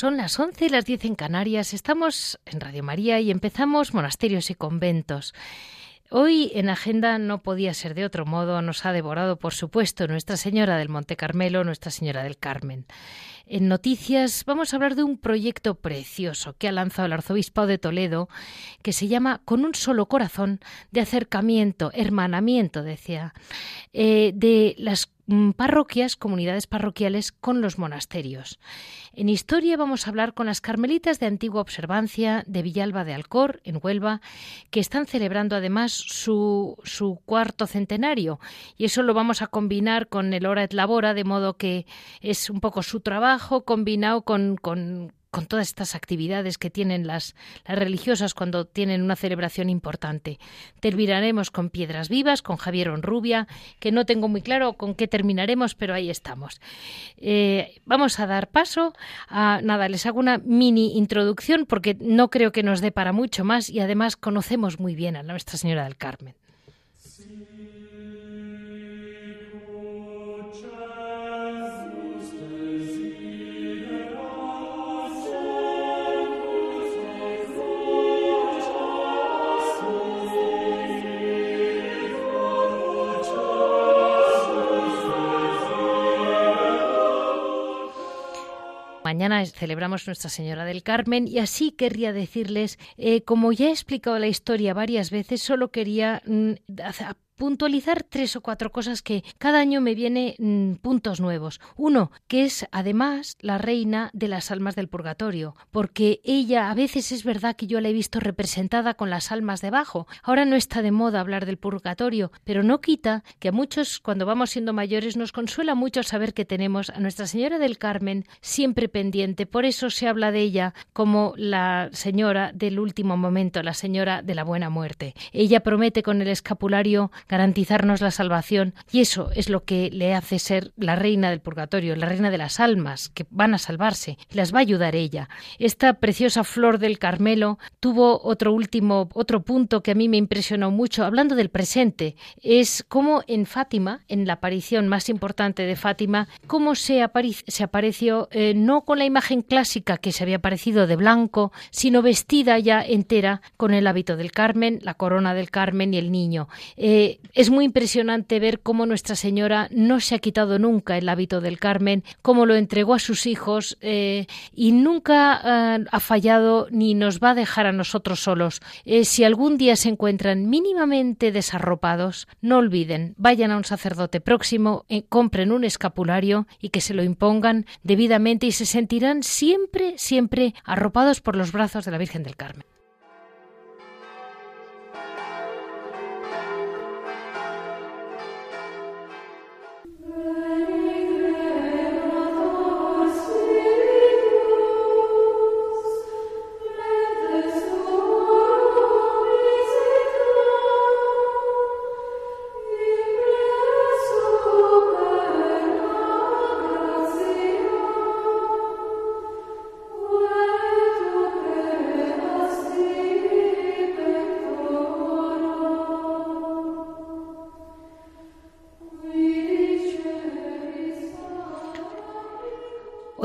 Son las 11 y las 10 en Canarias. Estamos en Radio María y empezamos monasterios y conventos. Hoy en agenda no podía ser de otro modo, nos ha devorado, por supuesto, Nuestra Señora del Monte Carmelo, Nuestra Señora del Carmen. En noticias vamos a hablar de un proyecto precioso que ha lanzado el Arzobispo de Toledo, que se llama Con un solo corazón de acercamiento, hermanamiento, decía, eh, de las parroquias, comunidades parroquiales con los monasterios. En historia vamos a hablar con las carmelitas de antigua observancia de Villalba de Alcor, en Huelva, que están celebrando además su, su cuarto centenario. Y eso lo vamos a combinar con el Hora et Labora, de modo que es un poco su trabajo combinado con, con con todas estas actividades que tienen las, las, religiosas cuando tienen una celebración importante. Terminaremos con Piedras Vivas, con Javier Onrubia, que no tengo muy claro con qué terminaremos, pero ahí estamos. Eh, vamos a dar paso a, nada, les hago una mini introducción porque no creo que nos dé para mucho más y además conocemos muy bien a Nuestra Señora del Carmen. Mañana celebramos Nuestra Señora del Carmen y así querría decirles, eh, como ya he explicado la historia varias veces, solo quería mm, puntualizar tres o cuatro cosas que cada año me vienen mm, puntos nuevos. Uno, que es además la reina de las almas del purgatorio, porque ella a veces es verdad que yo la he visto representada con las almas debajo. Ahora no está de moda hablar del purgatorio, pero no quita que a muchos cuando vamos siendo mayores nos consuela mucho saber que tenemos a Nuestra Señora del Carmen siempre pendiente. Por eso se habla de ella como la señora del último momento, la señora de la buena muerte. Ella promete con el escapulario garantizarnos la salvación y eso es lo que le hace ser la reina del purgatorio, la reina de las almas que van a salvarse, las va a ayudar ella. Esta preciosa flor del Carmelo tuvo otro último otro punto que a mí me impresionó mucho hablando del presente, es cómo en Fátima, en la aparición más importante de Fátima, cómo se, apareció eh, no con la imagen clásica que se había aparecido de blanco, sino vestida ya entera con el hábito del Carmen, la corona del Carmen y el niño. Eh, es muy impresionante ver cómo Nuestra Señora no se ha quitado nunca el hábito del Carmen, cómo lo entregó a sus hijos eh, y nunca eh, ha fallado ni nos va a dejar a nosotros solos. Eh, si algún día se encuentran mínimamente desarropados, no olviden, vayan a un sacerdote próximo, compren un escapulario y que se lo impongan debidamente y se sentirán siempre, siempre arropados por los brazos de la Virgen del Carmen.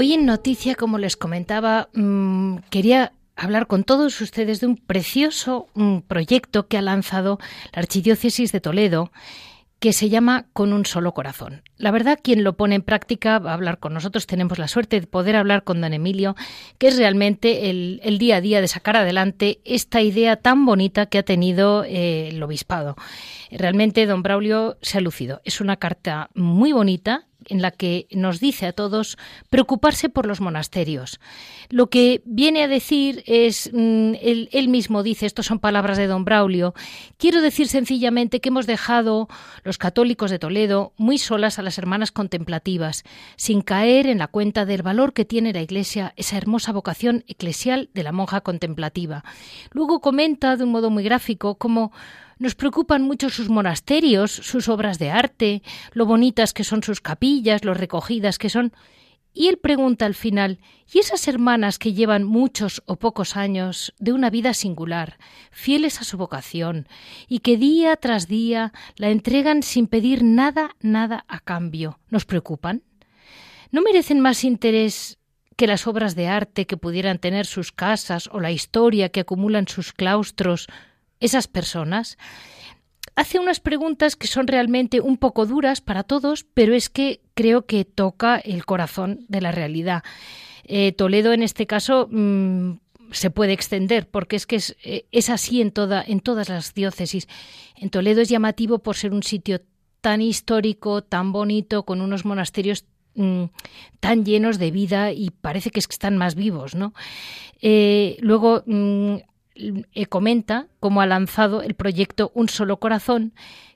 Hoy en Noticia, como les comentaba, mm, quería hablar con todos ustedes de un precioso proyecto que ha lanzado la Archidiócesis de Toledo que se llama Con un solo corazón. La verdad, quien lo pone en práctica va a hablar con nosotros. Tenemos la suerte de poder hablar con don Emilio, que es realmente el, día a día de sacar adelante esta idea tan bonita que ha tenido eh, el obispado. Realmente, don Braulio se ha lucido. Es una carta muy bonita en la que nos dice a todos preocuparse por los monasterios. Lo que viene a decir es, mm, él, mismo dice, estas son palabras de don Braulio, quiero decir sencillamente que hemos dejado los católicos de Toledo muy solas a las hermanas contemplativas, sin caer en la cuenta del valor que tiene la Iglesia esa hermosa vocación eclesial de la monja contemplativa. Luego comenta de un modo muy gráfico cómo nos preocupan mucho sus monasterios, sus obras de arte, lo bonitas que son sus capillas, lo recogidas que son. Y él pregunta al final, ¿y esas hermanas que llevan muchos o pocos años de una vida singular, fieles a su vocación, y que día tras día la entregan sin pedir nada, nada a cambio, ¿nos preocupan? ¿No merecen más interés que las obras de arte que pudieran tener sus casas o la historia que acumulan sus claustros esas personas, hace unas preguntas que son realmente un poco duras para todos, pero es que creo que toca el corazón de la realidad. Eh, Toledo, en este caso, mm, se puede extender, porque es que es, eh, es, así en, toda, en todas las diócesis. En Toledo es llamativo por ser un sitio tan histórico, tan bonito, con unos monasterios mm, tan llenos de vida y parece que, es que están más vivos, ¿no? Eh, luego mm, comenta cómo ha lanzado el proyecto Un Solo Corazón,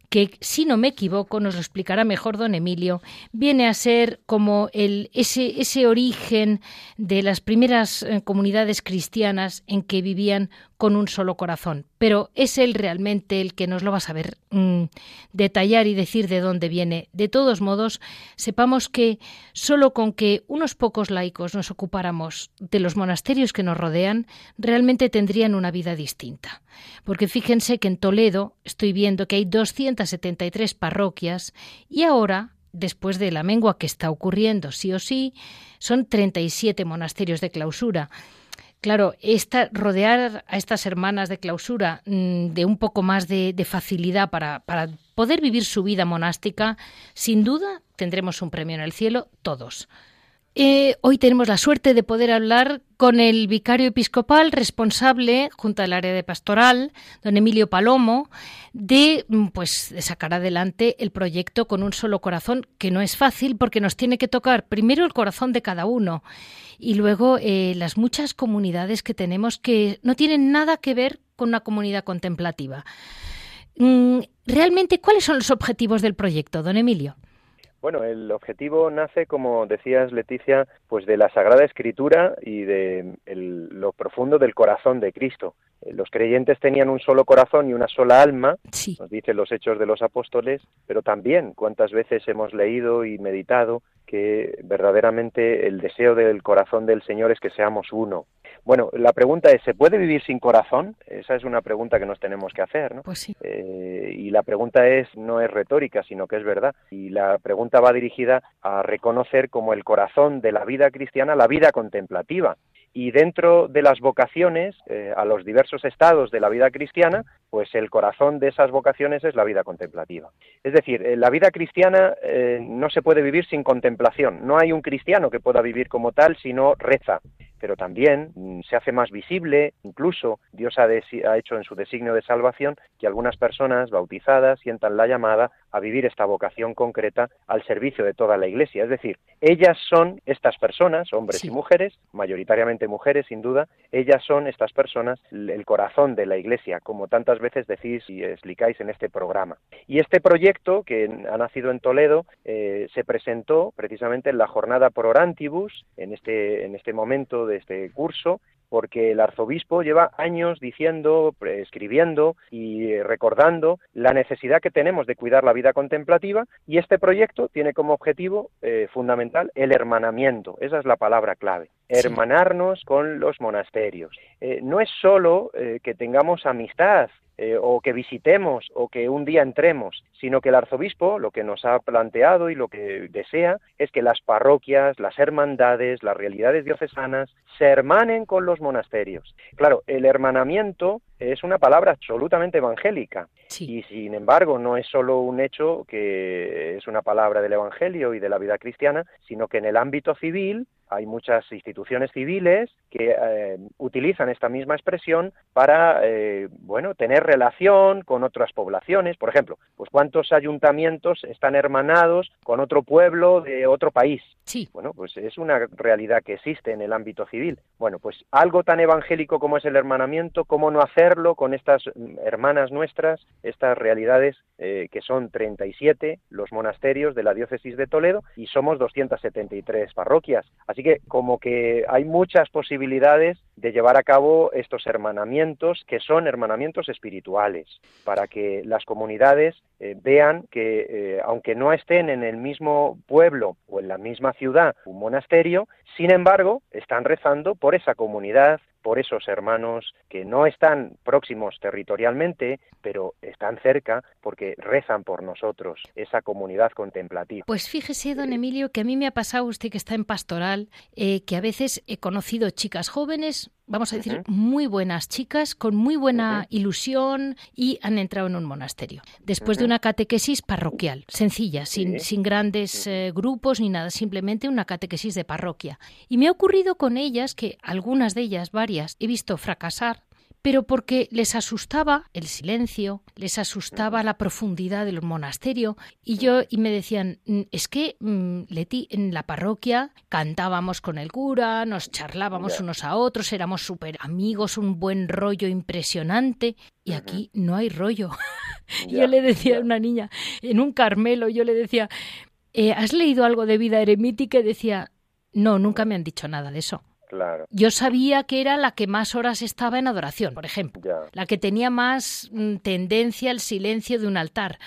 que, si no me equivoco, nos lo explicará mejor don Emilio, viene a ser como el, ese, ese origen de las primeras eh, comunidades cristianas en que vivían con un solo corazón. Pero es él realmente el que nos lo va a saber mm, detallar y decir de dónde viene. De todos modos, sepamos que solo con que unos pocos laicos nos ocupáramos de los monasterios que nos rodean, realmente tendrían una vida distinta. Porque fíjense que en Toledo estoy viendo que hay 273 parroquias y ahora después de la mengua que está ocurriendo sí o sí, son 37 monasterios de clausura. Claro, esta, rodear a estas hermanas de clausura mm, de un poco más de, facilidad para, para poder vivir su vida monástica, sin duda tendremos un premio en el cielo todos. Eh, hoy tenemos la suerte de poder hablar con el vicario episcopal responsable, junto al área de pastoral, don Emilio Palomo, de, mm, pues, de sacar adelante el proyecto con un solo corazón, que no es fácil porque nos tiene que tocar primero el corazón de cada uno y luego eh, las muchas comunidades que tenemos que no tienen nada que ver con una comunidad contemplativa. Mm, realmente, ¿cuáles son los objetivos del proyecto, don Emilio? Bueno, el objetivo nace, como decías Leticia, pues de la Sagrada Escritura y de lo profundo del corazón de Cristo. Eh, los creyentes tenían un solo corazón y una sola alma, nos dicen los hechos de los apóstoles, pero también cuántas veces hemos leído y meditado que verdaderamente el deseo del corazón del Señor es que seamos uno. Bueno, la pregunta es, ¿se puede vivir sin corazón? Esa es una pregunta que nos tenemos que hacer, ¿no? Pues sí. Eh, y la pregunta es, no es retórica, sino que es verdad. Y la pregunta va dirigida a reconocer como el corazón de la vida cristiana la vida contemplativa y dentro de las vocaciones eh, a los diversos estados de la vida cristiana, pues el corazón de esas vocaciones es la vida contemplativa. Es decir, eh, la vida cristiana eh, no se puede vivir sin contemplación. No hay un cristiano que pueda vivir como tal si no reza, pero también mm, se hace más visible, incluso Dios ha, ha, hecho en su designio de salvación que algunas personas bautizadas sientan la llamada a vivir esta vocación concreta al servicio de toda la Iglesia. Es decir, ellas son estas personas, hombres y mujeres, mayoritariamente mujeres sin duda, ellas son estas personas el corazón de la Iglesia, como tantas veces decís y explicáis en este programa. Y este proyecto, que ha nacido en Toledo, eh, se presentó precisamente en la jornada por orantibus, en este, en este momento de este curso, porque el arzobispo lleva años diciendo, escribiendo y recordando la necesidad que tenemos de cuidar la vida contemplativa y este proyecto tiene como objetivo eh, fundamental el hermanamiento, esa es la palabra clave, hermanarnos con los monasterios. Eh, no es solo eh, que tengamos amistad eh, o que visitemos o que un día entremos, sino que el arzobispo lo que nos ha planteado y lo que desea es que las parroquias, las hermandades, las realidades diocesanas se hermanen con los monasterios. Claro, el hermanamiento es una palabra absolutamente evangélica y sin embargo no es solo un hecho que es una palabra del Evangelio y de la vida cristiana, sino que en el ámbito civil hay muchas instituciones civiles que eh, utilizan esta misma expresión para, eh, bueno, tener relación con otras poblaciones. Por ejemplo, pues cuántos ayuntamientos están hermanados con otro pueblo de otro país. Sí. Bueno, pues es una realidad que existe en el ámbito civil. Bueno, pues algo tan evangélico como es el hermanamiento, ¿cómo no hacerlo con estas hermanas nuestras, estas realidades eh, que son 37 los monasterios de la diócesis de Toledo y somos 273 parroquias? Así que como que hay muchas posibilidades de llevar a cabo estos hermanamientos que son hermanamientos espirituales, para que las comunidades eh, vean que eh, aunque no estén en el mismo pueblo o en la misma ciudad un monasterio, sin embargo están rezando por esa comunidad, por esos hermanos que no están próximos territorialmente, pero están cerca porque rezan por nosotros, esa comunidad contemplativa. Pues fíjese, don Emilio, que a mí me ha pasado usted que está en pastoral, eh, que a veces he conocido chicas jóvenes, vamos a decir, muy buenas chicas, con muy buena ilusión y han entrado en un monasterio. Después de una catequesis parroquial, sencilla, sin, sin grandes eh, grupos ni nada, simplemente una catequesis de parroquia. Y me ha ocurrido con ellas que algunas de ellas, varias, he visto fracasar pero porque les asustaba el silencio, les asustaba la profundidad del monasterio y yo y me decían, mm, es que mm, Leti en la parroquia cantábamos con el cura, nos charlábamos unos a otros, éramos súper amigos, un buen rollo impresionante y aquí no hay rollo. yo le decía a una niña en un Carmelo, yo le decía, eh, ¿has leído algo de vida eremítica? Y decía, no, nunca me han dicho nada de eso. Yo sabía que era la que más horas estaba en adoración, por ejemplo, la que tenía más mm, tendencia al silencio de un altar,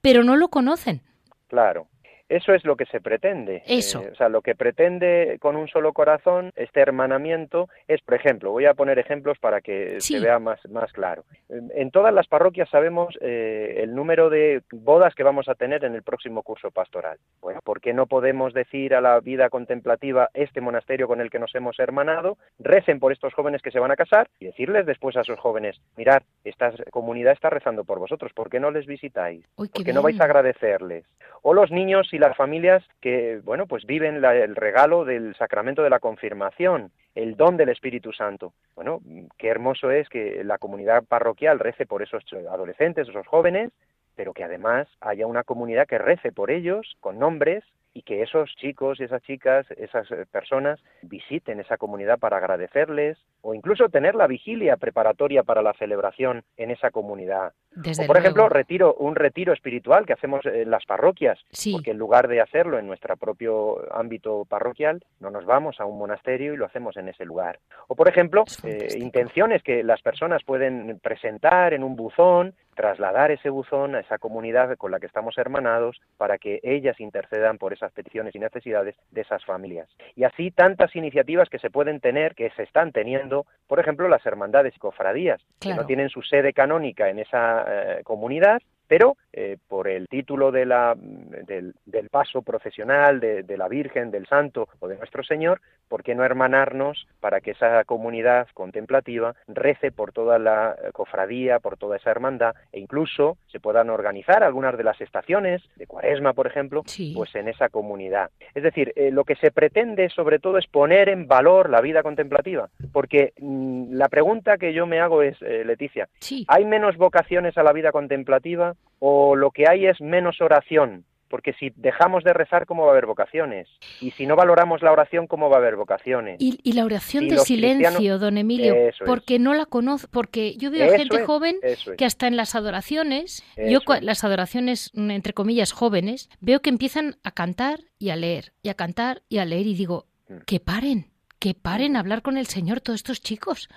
pero no lo conocen. Claro. Eso es lo que se pretende. Eso. Eh, o sea, lo que pretende con un solo corazón, este hermanamiento, es, por ejemplo, voy a poner ejemplos para que se vea más, más claro. En, todas las parroquias sabemos eh, el número de bodas que vamos a tener en el próximo curso pastoral. Bueno, ¿por qué no podemos decir a la vida contemplativa, este monasterio con el que nos hemos hermanado, recen por estos jóvenes que se van a casar y decirles después a esos jóvenes, mirad, esta comunidad está rezando por vosotros, ¿por qué no les visitáis? ¿Por qué no vais a agradecerles? O los niños las familias que, bueno, pues viven el regalo del sacramento de la confirmación, el don del Espíritu Santo. Bueno, qué hermoso es que la comunidad parroquial rece por esos adolescentes, esos jóvenes, pero que además haya una comunidad que rece por ellos con nombres y que esos chicos y esas chicas, esas eh, personas visiten esa comunidad para agradecerles o incluso tener la vigilia preparatoria para la celebración en esa comunidad. o por ejemplo, retiro un retiro espiritual que hacemos en las parroquias, porque en lugar de hacerlo en nuestro propio ámbito parroquial, no nos vamos a un monasterio y lo hacemos en ese lugar. O por ejemplo, eh, intenciones que las personas pueden presentar en un buzón trasladar ese buzón a esa comunidad con la que estamos hermanados para que ellas intercedan por esas peticiones y necesidades de esas familias. Y así tantas iniciativas que se pueden tener, que se están teniendo, por ejemplo, las hermandades y cofradías, que no tienen su sede canónica en esa eh, comunidad, pero eh, por el título de la, del, paso procesional de, la Virgen, del Santo o de nuestro Señor, ¿por qué no hermanarnos para que esa comunidad contemplativa rece por toda la eh, cofradía, por toda esa hermandad e incluso se puedan organizar algunas de las estaciones de Cuaresma, por ejemplo, pues en esa comunidad? Es decir, eh, lo que se pretende sobre todo es poner en valor la vida contemplativa, porque mm, la pregunta que yo me hago es, Leticia, ¿hay menos vocaciones a la vida contemplativa? O lo que hay es menos oración, porque si dejamos de rezar, ¿cómo va a haber vocaciones? Y si no valoramos la oración, ¿cómo va a haber vocaciones? Y, la oración de silencio, don Emilio, porque no la conozco, porque yo veo gente joven que hasta en las adoraciones, yo las adoraciones, mm, entre comillas, jóvenes, veo que empiezan a cantar y a leer, y a cantar y a leer, y digo, mm. que paren, que paren a hablar con el Señor todos estos chicos,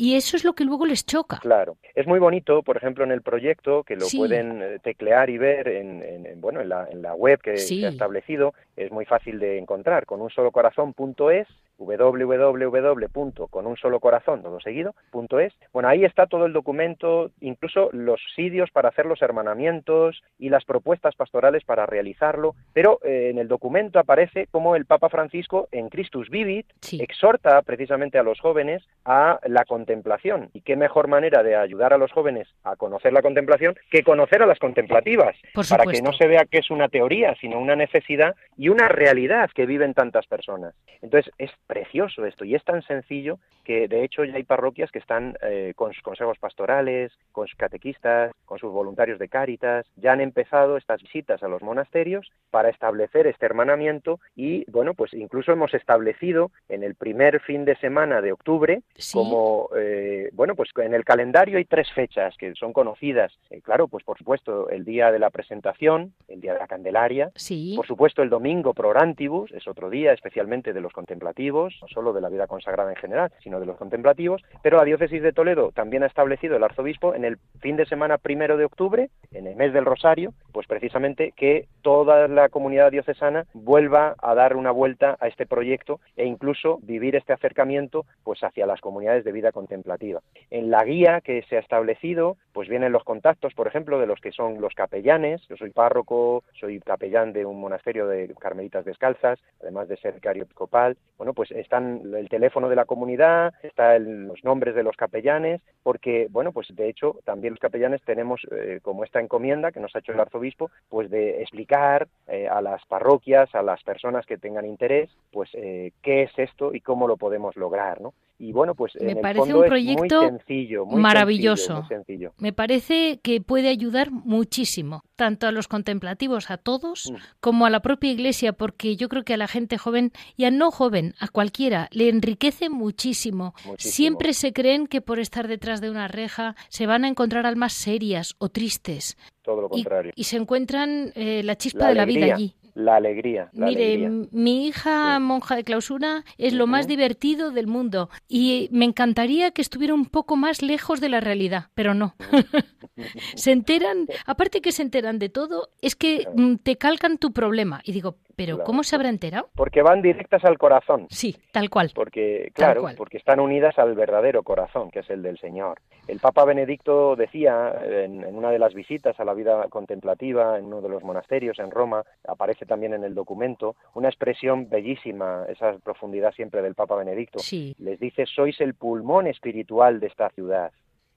y eso es lo que luego les choca. Claro. Es muy bonito, por ejemplo, en el proyecto, que lo pueden eh, teclear y ver en, bueno, en la, en la web que se ha establecido, es muy fácil de encontrar, con un solo corazón.es www.con un solo corazón, todo seguido, punto es. Bueno, ahí está todo el documento, incluso los sitios para hacer los hermanamientos y las propuestas pastorales para realizarlo, pero eh, en el documento aparece como el Papa Francisco en Christus Vivit exhorta precisamente a los jóvenes a la contemplación. ¿Y qué mejor manera de ayudar a los jóvenes a conocer la contemplación que conocer a las contemplativas? para que no se vea que es una teoría, sino una necesidad y una realidad que viven tantas personas. Entonces, es precioso esto y es tan sencillo que de hecho ya hay parroquias que están eh, con sus consejos pastorales, con sus catequistas, con sus voluntarios de Cáritas, ya han empezado estas visitas a los monasterios para establecer este hermanamiento y bueno, pues incluso hemos establecido en el primer fin de semana de octubre como eh, bueno, pues en el calendario hay tres fechas que son conocidas, eh, claro, pues por supuesto el día de la presentación, el día de la Candelaria, por supuesto el domingo Prorantibus, es otro día especialmente de los contemplativos, no solo de la vida consagrada en general, sino de los contemplativos, pero la diócesis de Toledo también ha establecido el arzobispo en el fin de semana primero de octubre, en el mes del Rosario, pues precisamente que toda la comunidad diocesana vuelva a dar una vuelta a este proyecto e incluso vivir este acercamiento pues hacia las comunidades de vida contemplativa. En la guía que se ha establecido, pues vienen los contactos, por ejemplo, de los que son los capellanes. Yo soy párroco, soy capellán de un monasterio de carmelitas descalzas, además de ser vicario episcopal. Bueno, pues están el teléfono de la comunidad, están los nombres de los capellanes, porque, bueno, pues de hecho también los capellanes tenemos eh, como esta encomienda que nos ha hecho el arzobispo, pues de explicar eh, a las parroquias, a las personas que tengan interés, pues eh, qué es esto y cómo lo podemos lograr, ¿no? Y bueno, pues me en parece un proyecto muy sencillo, muy maravilloso. Sencillo, Me parece que puede ayudar muchísimo, tanto a los contemplativos, a todos, mm. como a la propia Iglesia, porque yo creo que a la gente joven y a no joven, a cualquiera, le enriquece muchísimo. Siempre se creen que por estar detrás de una reja se van a encontrar almas serias o tristes. Todo lo contrario. Y, se encuentran eh, la chispa de la vida allí la alegría. Mire, mi hija monja de clausura es lo más divertido del mundo y me encantaría que estuviera un poco más lejos de la realidad, pero no. se enteran, aparte que se enteran de todo, es que mm, te calcan tu problema. Y digo, pero ¿cómo se habrá enterado? Porque van directas al corazón. Sí, tal cual. Porque, claro, porque están unidas al verdadero corazón, que es el del Señor. El Papa Benedicto decía en, una de las visitas a la vida contemplativa en uno de los monasterios en Roma, aparece también en el documento, una expresión bellísima, esa profundidad siempre del Papa Benedicto. Sí. Les dice, sois el pulmón espiritual de esta ciudad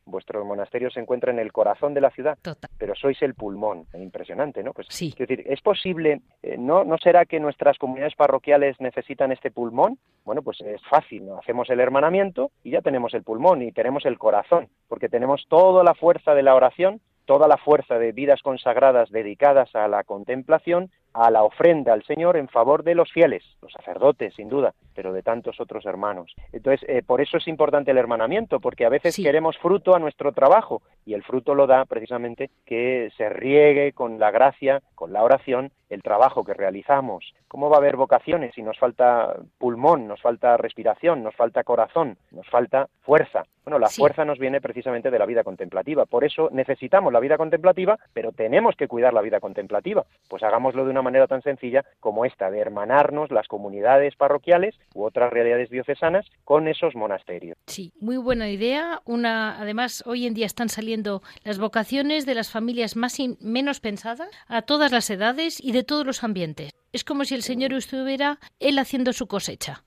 vuestro monasterio se encuentra en el corazón de la ciudad, pero sois el pulmón. Impresionante, ¿no? Pues, sí. Es decir, ¿es posible, eh, ¿no, ¿no será que nuestras comunidades parroquiales necesitan este pulmón? Bueno, pues es fácil, ¿no? Hacemos el hermanamiento y ya tenemos el pulmón y tenemos el corazón, porque tenemos toda la fuerza de la oración toda la fuerza de vidas consagradas dedicadas a la contemplación a la ofrenda al Señor en favor de los fieles, los sacerdotes, sin duda, pero de tantos otros hermanos. Entonces, eh, por eso es importante el hermanamiento, porque a veces queremos fruto a nuestro trabajo y el fruto lo da precisamente que se riegue con la gracia, con la oración, el trabajo que realizamos. ¿Cómo va a haber vocaciones si nos falta pulmón, nos falta respiración, nos falta corazón, nos falta fuerza? Bueno, la fuerza nos viene precisamente de la vida contemplativa. Por eso necesitamos la vida contemplativa, pero tenemos que cuidar la vida contemplativa. Pues hagámoslo de una manera tan sencilla como esta, de hermanarnos las comunidades parroquiales u otras realidades diocesanas con esos monasterios. Sí, muy buena idea. Una, además, hoy en día están saliendo las vocaciones de las familias más menos pensadas a todas las edades y de todos los ambientes. Es como si el Señor estuviera él haciendo su cosecha.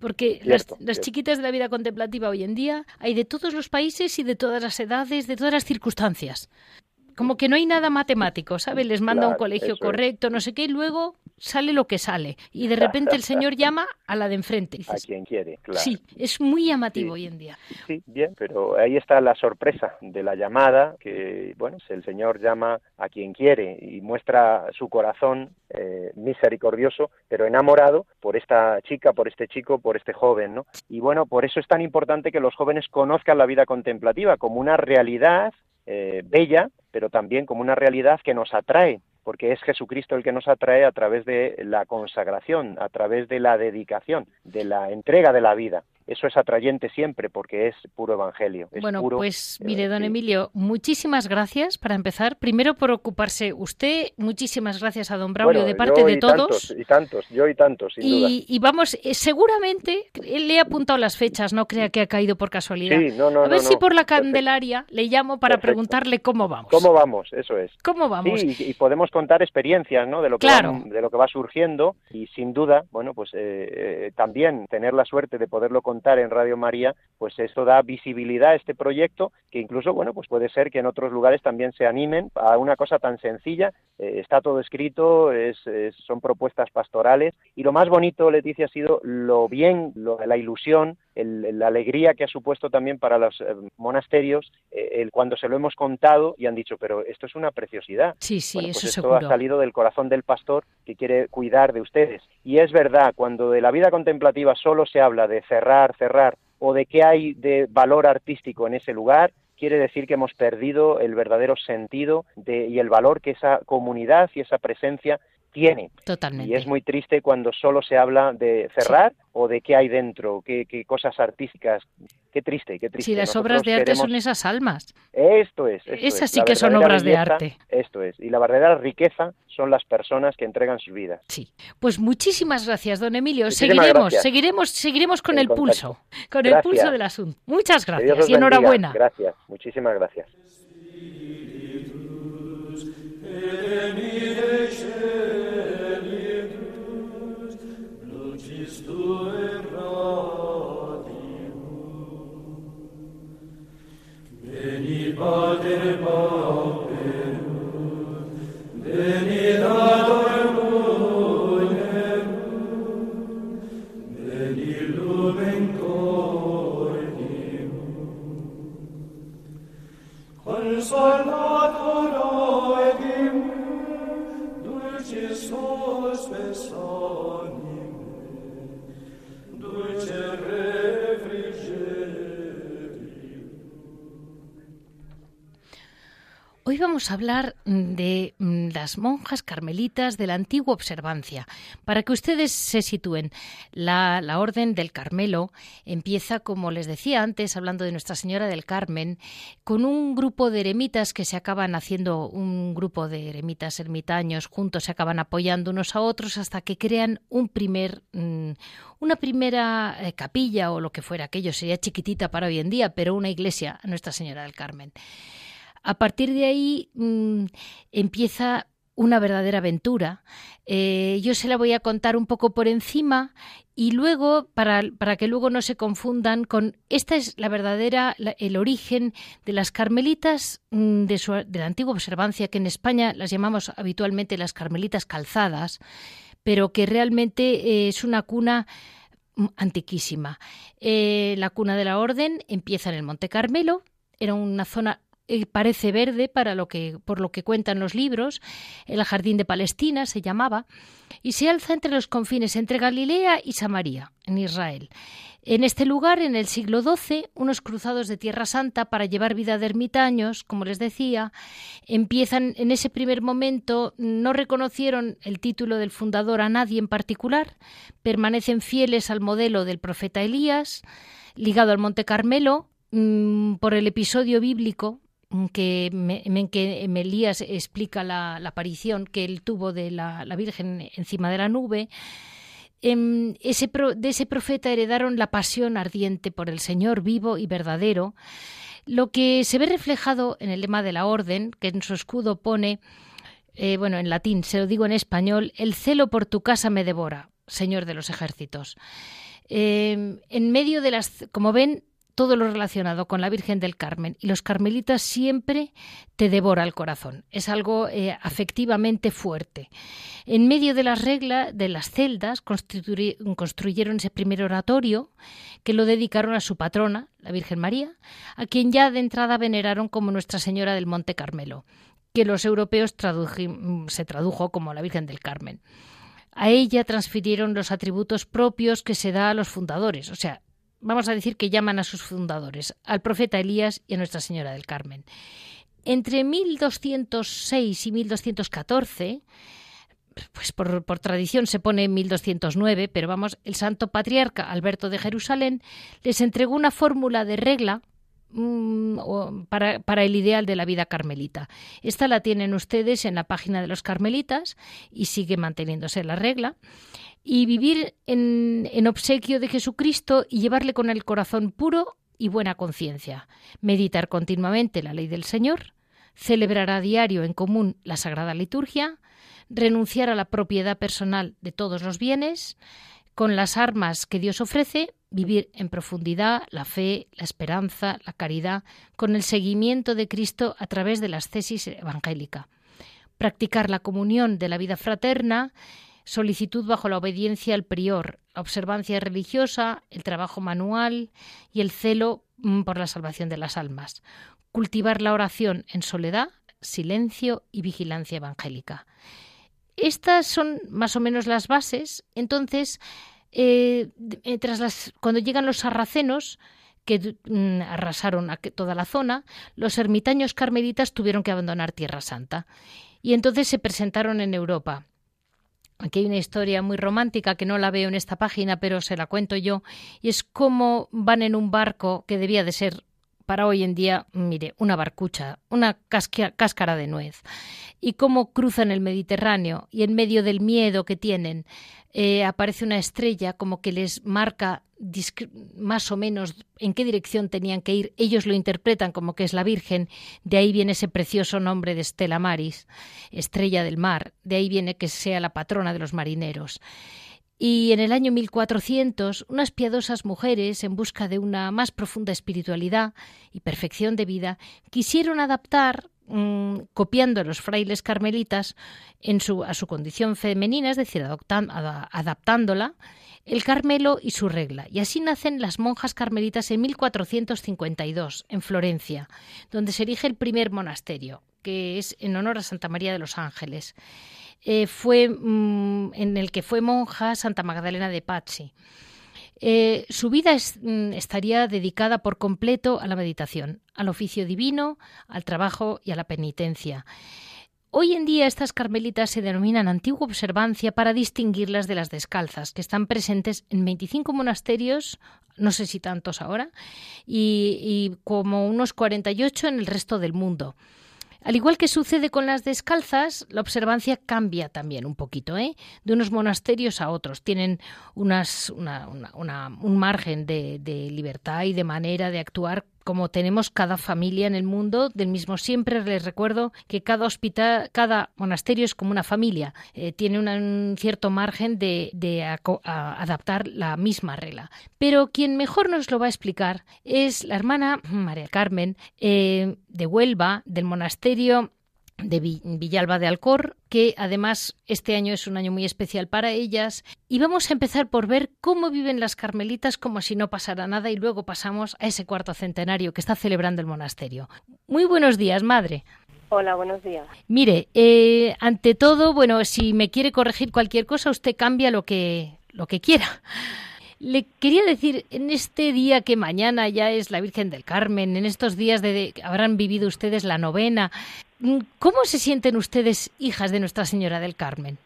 Porque las, las, chiquitas de la vida contemplativa hoy en día hay de todos los países y de todas las edades, de todas las circunstancias como que no hay nada matemático, ¿sabes? Les manda a un colegio correcto, no sé qué, y luego sale lo que sale. Y de repente el señor llama a la de enfrente. a quien quiere, claro. Sí, es muy llamativo hoy en día. Sí, bien, pero ahí está la sorpresa de la llamada, que, bueno, el señor llama a quien quiere y muestra su corazón eh, misericordioso, pero enamorado por esta chica, por este chico, por este joven, ¿no? Y bueno, por eso es tan importante que los jóvenes conozcan la vida contemplativa como una realidad eh, bella, pero también como una realidad que nos atrae, porque es Jesucristo el que nos atrae a través de la consagración, a través de la dedicación, de la entrega de la vida. Eso es atrayente siempre porque es puro evangelio. bueno, pues mire, don Emilio, muchísimas gracias para empezar. Primero por ocuparse usted, muchísimas gracias a don Braulio de parte de todos. y tantos, yo y tantos, sin y, duda. Y vamos, eh, seguramente él le ha apuntado las fechas, no crea que ha caído por casualidad. Sí, no, no, a ver si por la Candelaria le llamo para preguntarle cómo vamos. ¿Cómo vamos? Eso es. ¿Cómo vamos? Sí, y, podemos contar experiencias, ¿no? De lo que claro. va, de lo que va surgiendo y sin duda, bueno, pues eh, eh, también tener la suerte de poderlo contar en Radio María, pues eso da visibilidad a este proyecto que incluso, bueno, pues puede ser que en otros lugares también se animen a una cosa tan sencilla. Eh, está todo escrito, es, es, son propuestas pastorales y lo más bonito, Leticia, ha sido lo bien, lo, la ilusión, el, la alegría que ha supuesto también para los eh, monasterios eh, el cuando se lo hemos contado y han dicho, pero esto es una preciosidad. Sí, sí, bueno, eso pues esto seguro. ha salido del corazón del pastor quiere cuidar de ustedes. Y es verdad, cuando de la vida contemplativa solo se habla de cerrar, cerrar, o de qué hay de valor artístico en ese lugar, quiere decir que hemos perdido el verdadero sentido de, y el valor que esa comunidad y esa presencia tiene. Totalmente. Y es muy triste cuando solo se habla de cerrar sí. o de qué hay dentro, qué, qué, cosas artísticas. Qué triste, qué triste. Si las Nosotros obras de arte queremos... son esas almas. Esto es. Esto Esas es. sí que son obras belleza, de arte. Esto es. Y la verdadera riqueza son las personas que entregan sus vidas. Sí. Pues muchísimas gracias, don Emilio. Muchísimas seguiremos, gracias. seguiremos, seguiremos con el pulso, con Gracias. el pulso del asunto. Muchas gracias y enhorabuena. Gracias. Muchísimas gracias. Veni, Pater pauperum, hablar de mm, las monjas carmelitas de la antigua observancia. Para que ustedes se sitúen, la, la, Orden del Carmelo empieza, como les decía antes, hablando de Nuestra Señora del Carmen, con un grupo de eremitas que se acaban haciendo un grupo de eremitas ermitaños, juntos se acaban apoyando unos a otros hasta que crean un primer, mm, una primera eh, capilla o lo que fuera aquello. Sería chiquitita para hoy en día, pero una iglesia Nuestra Señora del Carmen. A partir de ahí mmm, empieza una verdadera aventura. Eh, yo se la voy a contar un poco por encima y luego, para, para, que luego no se confundan con, esta es la verdadera, el origen de las carmelitas mmm, de, su, de la antigua observancia, que en España las llamamos habitualmente las carmelitas calzadas, pero que realmente eh, es una cuna mm, antiquísima. Eh, la cuna de la orden empieza en el Monte Carmelo, era una zona eh, parece verde para lo que, por lo que cuentan los libros, el jardín de Palestina se llamaba, y se alza entre los confines entre Galilea y Samaria, en Israel. En este lugar, en el siglo XII, unos cruzados de Tierra Santa para llevar vida de ermitaños, como les decía, empiezan en ese primer momento, no reconocieron el título del fundador a nadie en particular, permanecen fieles al modelo del profeta Elías, ligado al Monte Carmelo, mmm, por el episodio bíblico que, en que Elías explica la, aparición que él tuvo de la, Virgen encima de la nube. Eh, ese pro, de ese profeta heredaron la pasión ardiente por el Señor vivo y verdadero, lo que se ve reflejado en el lema de la orden, que en su escudo pone, eh, bueno, en latín, se lo digo en español, el celo por tu casa me devora, Señor de los ejércitos. Eh, en medio de las, como ven, todo lo relacionado con la Virgen del Carmen y los carmelitas siempre te devora el corazón. Es algo eh, afectivamente fuerte. En medio de las reglas de las celdas construyeron ese primer oratorio que lo dedicaron a su patrona, la Virgen María, a quien ya de entrada veneraron como Nuestra Señora del Monte Carmelo, que los europeos se tradujo como la Virgen del Carmen. A ella transfirieron los atributos propios que se da a los fundadores, o sea, vamos a decir que llaman a sus fundadores, al profeta Elías y a Nuestra Señora del Carmen. Entre 1206 y 1214, pues por, tradición se pone en 1209, pero vamos, el santo patriarca Alberto de Jerusalén les entregó una fórmula de regla mm, para, el ideal de la vida carmelita. Esta la tienen ustedes en la página de los carmelitas y sigue manteniéndose la regla. Y vivir en, obsequio de Jesucristo y llevarle con el corazón puro y buena conciencia. Meditar continuamente la ley del Señor, celebrar a diario en común la Sagrada Liturgia, renunciar a la propiedad personal de todos los bienes, con las armas que Dios ofrece, vivir en profundidad la fe, la esperanza, la caridad, con el seguimiento de Cristo a través de la ascesis evangélica. Practicar la comunión de la vida fraterna, solicitud bajo la obediencia al prior, la observancia religiosa, el trabajo manual y el celo mm, por la salvación de las almas. Cultivar la oración en soledad, silencio y vigilancia evangélica. Estas son más o menos las bases. Entonces, eh, las, cuando llegan los sarracenos, que mm, arrasaron a toda la zona, los ermitaños carmelitas tuvieron que abandonar Tierra Santa. Y entonces se presentaron en Europa. Aquí hay una historia muy romántica que no la veo en esta página, pero se la cuento yo, y es cómo van en un barco que debía de ser para hoy en día, mire, una barcucha, una cáscara de nuez, y cómo cruzan el Mediterráneo y en medio del miedo que tienen eh, aparece una estrella como que les marca más o menos en qué dirección tenían que ir. Ellos lo interpretan como que es la Virgen, de ahí viene ese precioso nombre de Stella Maris, estrella del mar, de ahí viene que sea la patrona de los marineros. Y en el año 1400, unas piadosas mujeres, en busca de una más profunda espiritualidad y perfección de vida, quisieron adaptar, mm, copiando a los frailes carmelitas en su, a su condición femenina, es decir, adaptándola, el Carmelo y su regla. Y así nacen las monjas carmelitas en 1452, en Florencia, donde se erige el primer monasterio, que es en honor a Santa María de los Ángeles. Eh, fue mm, en el que fue monja Santa Magdalena de Pazzi. Eh, su vida mm, estaría dedicada por completo a la meditación, al oficio divino, al trabajo y a la penitencia. Hoy en día estas carmelitas se denominan antigua observancia para distinguirlas de las descalzas, que están presentes en 25 monasterios, no sé si tantos ahora, y, y como unos 48 en el resto del mundo. Al igual que sucede con las descalzas, la observancia cambia también un poquito, ¿eh? de unos monasterios a otros. Tienen unas, un margen de, de libertad y de manera de actuar como tenemos cada familia en el mundo, del mismo siempre les recuerdo que cada hospital, cada monasterio es como una familia, eh, tiene un cierto margen de, adaptar la misma regla. Pero quien mejor nos lo va a explicar es la hermana María Carmen eh, de Huelva, del monasterio de Villalba de Alcor, que además este año es un año muy especial para ellas. Y vamos a empezar por ver cómo viven las carmelitas como si no pasara nada y luego pasamos a ese cuarto centenario que está celebrando el monasterio. Muy buenos días, madre. Hola, buenos días. Mire, eh, ante todo, bueno, si me quiere corregir cualquier cosa, usted cambia lo que, lo que quiera. Le quería decir, en este día que mañana ya es la Virgen del Carmen, en estos días de, habrán vivido ustedes la novena, ¿cómo se sienten ustedes hijas de Nuestra Señora del Carmen?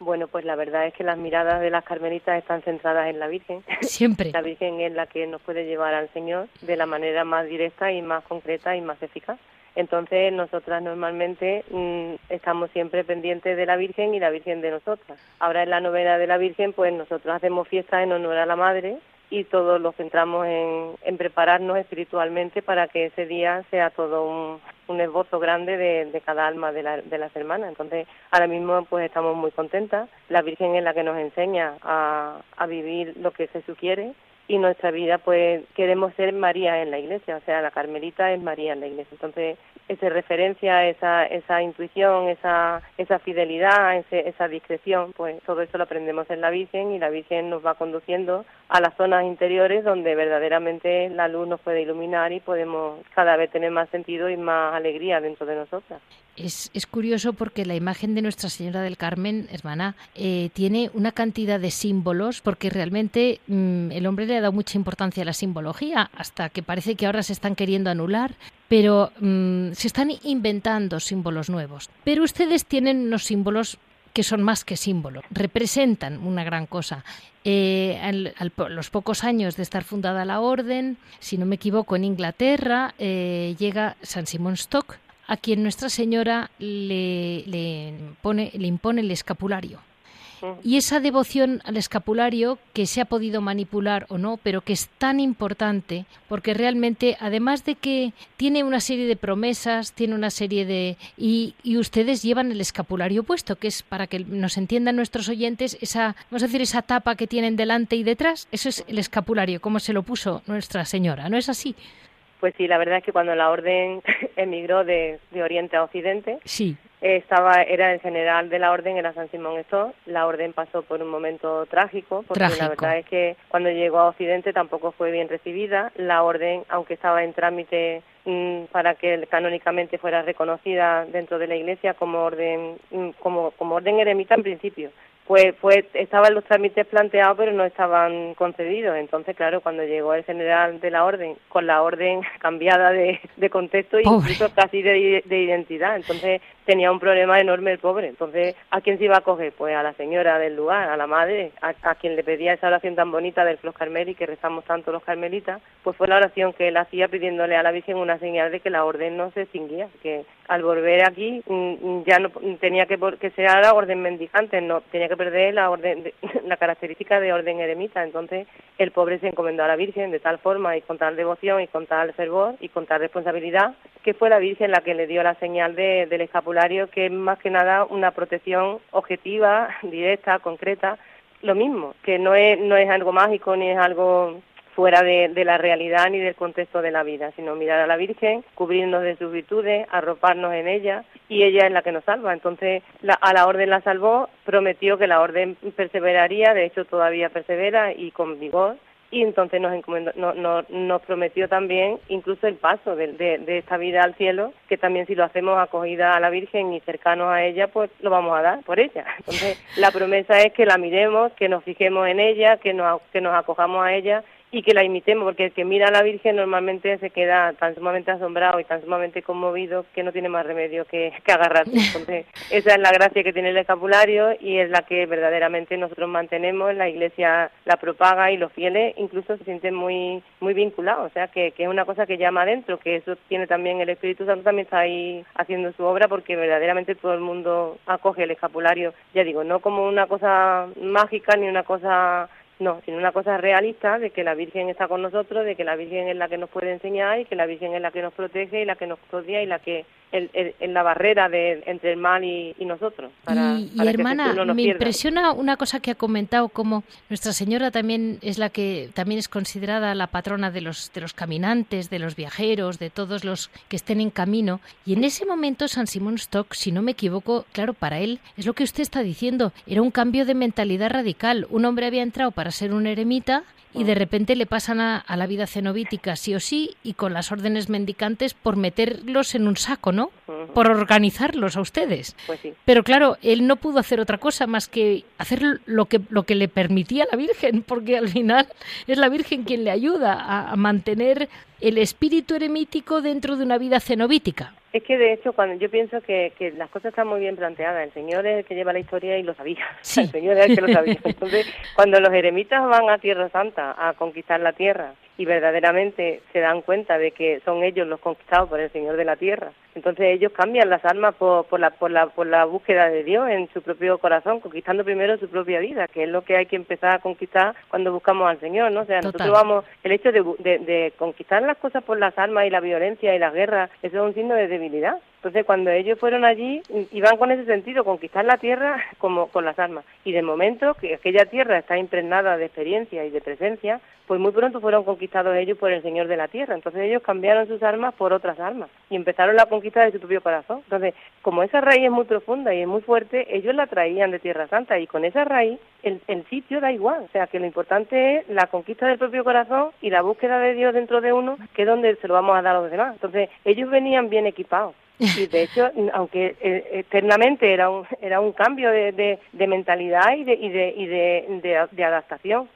Bueno, pues la verdad es que las miradas de las carmelitas están centradas en la Virgen. Siempre. la Virgen es la que nos puede llevar al Señor de la manera más directa y más concreta y más eficaz. Entonces, nosotras normalmente mm, estamos siempre pendientes de la Virgen y la Virgen de nosotras. Ahora en la novena de la Virgen, pues nosotros hacemos fiesta en honor a la Madre y todos lo centramos en, prepararnos espiritualmente para que ese día sea todo un, esbozo grande de, cada alma de, las hermanas. Entonces, ahora mismo pues estamos muy contentas. La Virgen es la que nos enseña a, a vivir lo que se sugiere y nuestra vida pues queremos ser María en la iglesia, o sea, la Carmelita es María en la iglesia. Entonces, esa referencia, esa, esa intuición, esa, esa fidelidad, esa discreción, pues todo eso lo aprendemos en la Virgen y la Virgen nos va conduciendo a las zonas interiores donde verdaderamente la luz nos puede iluminar y podemos cada vez tener más sentido y más alegría dentro de nosotras. Es, curioso porque la imagen de Nuestra Señora del Carmen, hermana, eh, tiene una cantidad de símbolos porque realmente mm, el hombre le ha dado mucha importancia a la simbología hasta que parece que ahora se están queriendo anular, pero mm, se están inventando símbolos nuevos. Pero ustedes tienen unos símbolos que son más que símbolos, representan una gran cosa. Eh, al, los pocos años de estar fundada la orden, si no me equivoco, en Inglaterra, eh, llega San Simón Stock, a quien Nuestra Señora le, le, pone, le impone el escapulario. Y esa devoción al escapulario, que se ha podido manipular o no, pero que es tan importante, porque realmente, además de que tiene una serie de promesas, tiene una serie de... Y, ustedes llevan el escapulario puesto, que es para que nos entiendan nuestros oyentes, esa, vamos a decir, esa tapa que tienen delante y detrás, eso es el escapulario, como se lo puso Nuestra Señora, ¿no es así? Pues sí, la verdad es que cuando la orden emigró de, de Oriente a Occidente, sí. estaba era el general de la orden era San Simón Estor la orden pasó por un momento trágico porque la verdad es que cuando llegó a Occidente tampoco fue bien recibida. La orden aunque estaba en trámite mm, para que canónicamente fuera reconocida dentro de la Iglesia como orden mm, como como orden eremita en principio pues, pues estaban los trámites planteados pero no estaban concedidos. Entonces, claro, cuando llegó el general de la orden, con la orden cambiada de, contexto e incluso casi de, de, identidad, entonces tenía un problema enorme el pobre. Entonces, ¿a quién se iba a coger? Pues a la señora del lugar, a la madre, a, quien le pedía esa oración tan bonita del Flos Carmeli, que rezamos tanto los carmelitas, pues fue la oración que él hacía pidiéndole a la Virgen una señal de que la orden no se extinguía, que al volver aquí mm, ya no tenía que, que ser la orden mendicante, no tenía que perder la orden la característica de orden eremita. Entonces el pobre se encomendó a la Virgen de tal forma y con tal devoción y con tal fervor y con tal responsabilidad que fue la Virgen la que le dio la señal de, del escapulario, que es más que nada una protección objetiva, directa, concreta, lo mismo, que no es, no es algo mágico ni es algo fuera de, la realidad ni del contexto de la vida, sino mirar a la Virgen, cubrirnos de sus virtudes, arroparnos en ella y ella es la que nos salva. Entonces a la orden la salvó, prometió que la orden perseveraría, de hecho todavía persevera y con vigor y entonces nos, nos prometió también incluso el paso de, de, esta vida al cielo, que también si lo hacemos acogida a la Virgen y cercanos a ella, pues lo vamos a dar por ella. Entonces la promesa es que la miremos, que nos fijemos en ella, que nos, que nos acojamos a ella y que la imitemos, porque el que mira a la Virgen normalmente se queda tan sumamente asombrado y tan sumamente conmovido que no tiene más remedio que, que agarrarse. Entonces, esa es la gracia que tiene el escapulario y es la que verdaderamente nosotros mantenemos, la Iglesia la propaga y los fieles incluso se sienten muy muy vinculados, o sea, que, que es una cosa que llama adentro, que eso tiene también el Espíritu Santo, también está ahí haciendo su obra porque verdaderamente todo el mundo acoge el escapulario, ya digo, no como una cosa mágica ni una cosa no, sino una cosa realista de que la Virgen está con nosotros, de que la Virgen es la que nos puede enseñar y que la Virgen es la que nos protege y la que nos custodia y la que en la barrera de, entre el mal y, nosotros. y, hermana, me impresiona una cosa que ha comentado, como Nuestra Señora también es la que también es considerada la patrona de los, de los caminantes, de los viajeros, de todos los que estén en camino. Y en ese momento San Simón Stock, si no me equivoco, claro, para él es lo que usted está diciendo, era un cambio de mentalidad radical. Un hombre había entrado para ser un eremita y de repente le pasan a, la vida cenobítica sí o sí y con las órdenes mendicantes por meterlos en un saco, ¿no? Por organizarlos a ustedes. Pues sí. Pero claro, él no pudo hacer otra cosa más que hacer lo que, lo que le permitía la Virgen, porque al final es la Virgen quien le ayuda a, a mantener el espíritu eremítico dentro de una vida cenobítica. Es que de hecho cuando yo pienso que, que, las cosas están muy bien planteadas, el Señor es el que lleva la historia y lo sabía, el Señor es el que lo sabía. Entonces, cuando los eremitas van a Tierra Santa a conquistar la tierra y verdaderamente se dan cuenta de que son ellos los conquistados por el Señor de la tierra. Entonces ellos cambian las almas por, por, la, por, la, por la búsqueda de Dios en su propio corazón, conquistando primero su propia vida, que es lo que hay que empezar a conquistar cuando buscamos al Señor, ¿no? O sea, nosotros vamos, el hecho de, de, de conquistar las cosas por las almas y la violencia y la guerra, eso es un signo de debilidad. Entonces, cuando ellos fueron allí, iban con ese sentido, conquistar la tierra como con las armas. Y de momento, que aquella tierra está impregnada de experiencia y de presencia, pues muy pronto fueron conquistados ellos por el Señor de la tierra. Entonces ellos cambiaron sus armas por otras armas y empezaron la conquista de su propio corazón. Entonces, como esa raíz es muy profunda y es muy fuerte, ellos la traían de Tierra Santa y con esa raíz el, el sitio da igual. O sea, que lo importante es la conquista del propio corazón y la búsqueda de Dios dentro de uno, que es donde se lo vamos a dar a los demás. Entonces, ellos venían bien equipados. Y de hecho, aunque eh, externamente era un, era un cambio de, de, mentalidad y de, y de, y de, de adaptación,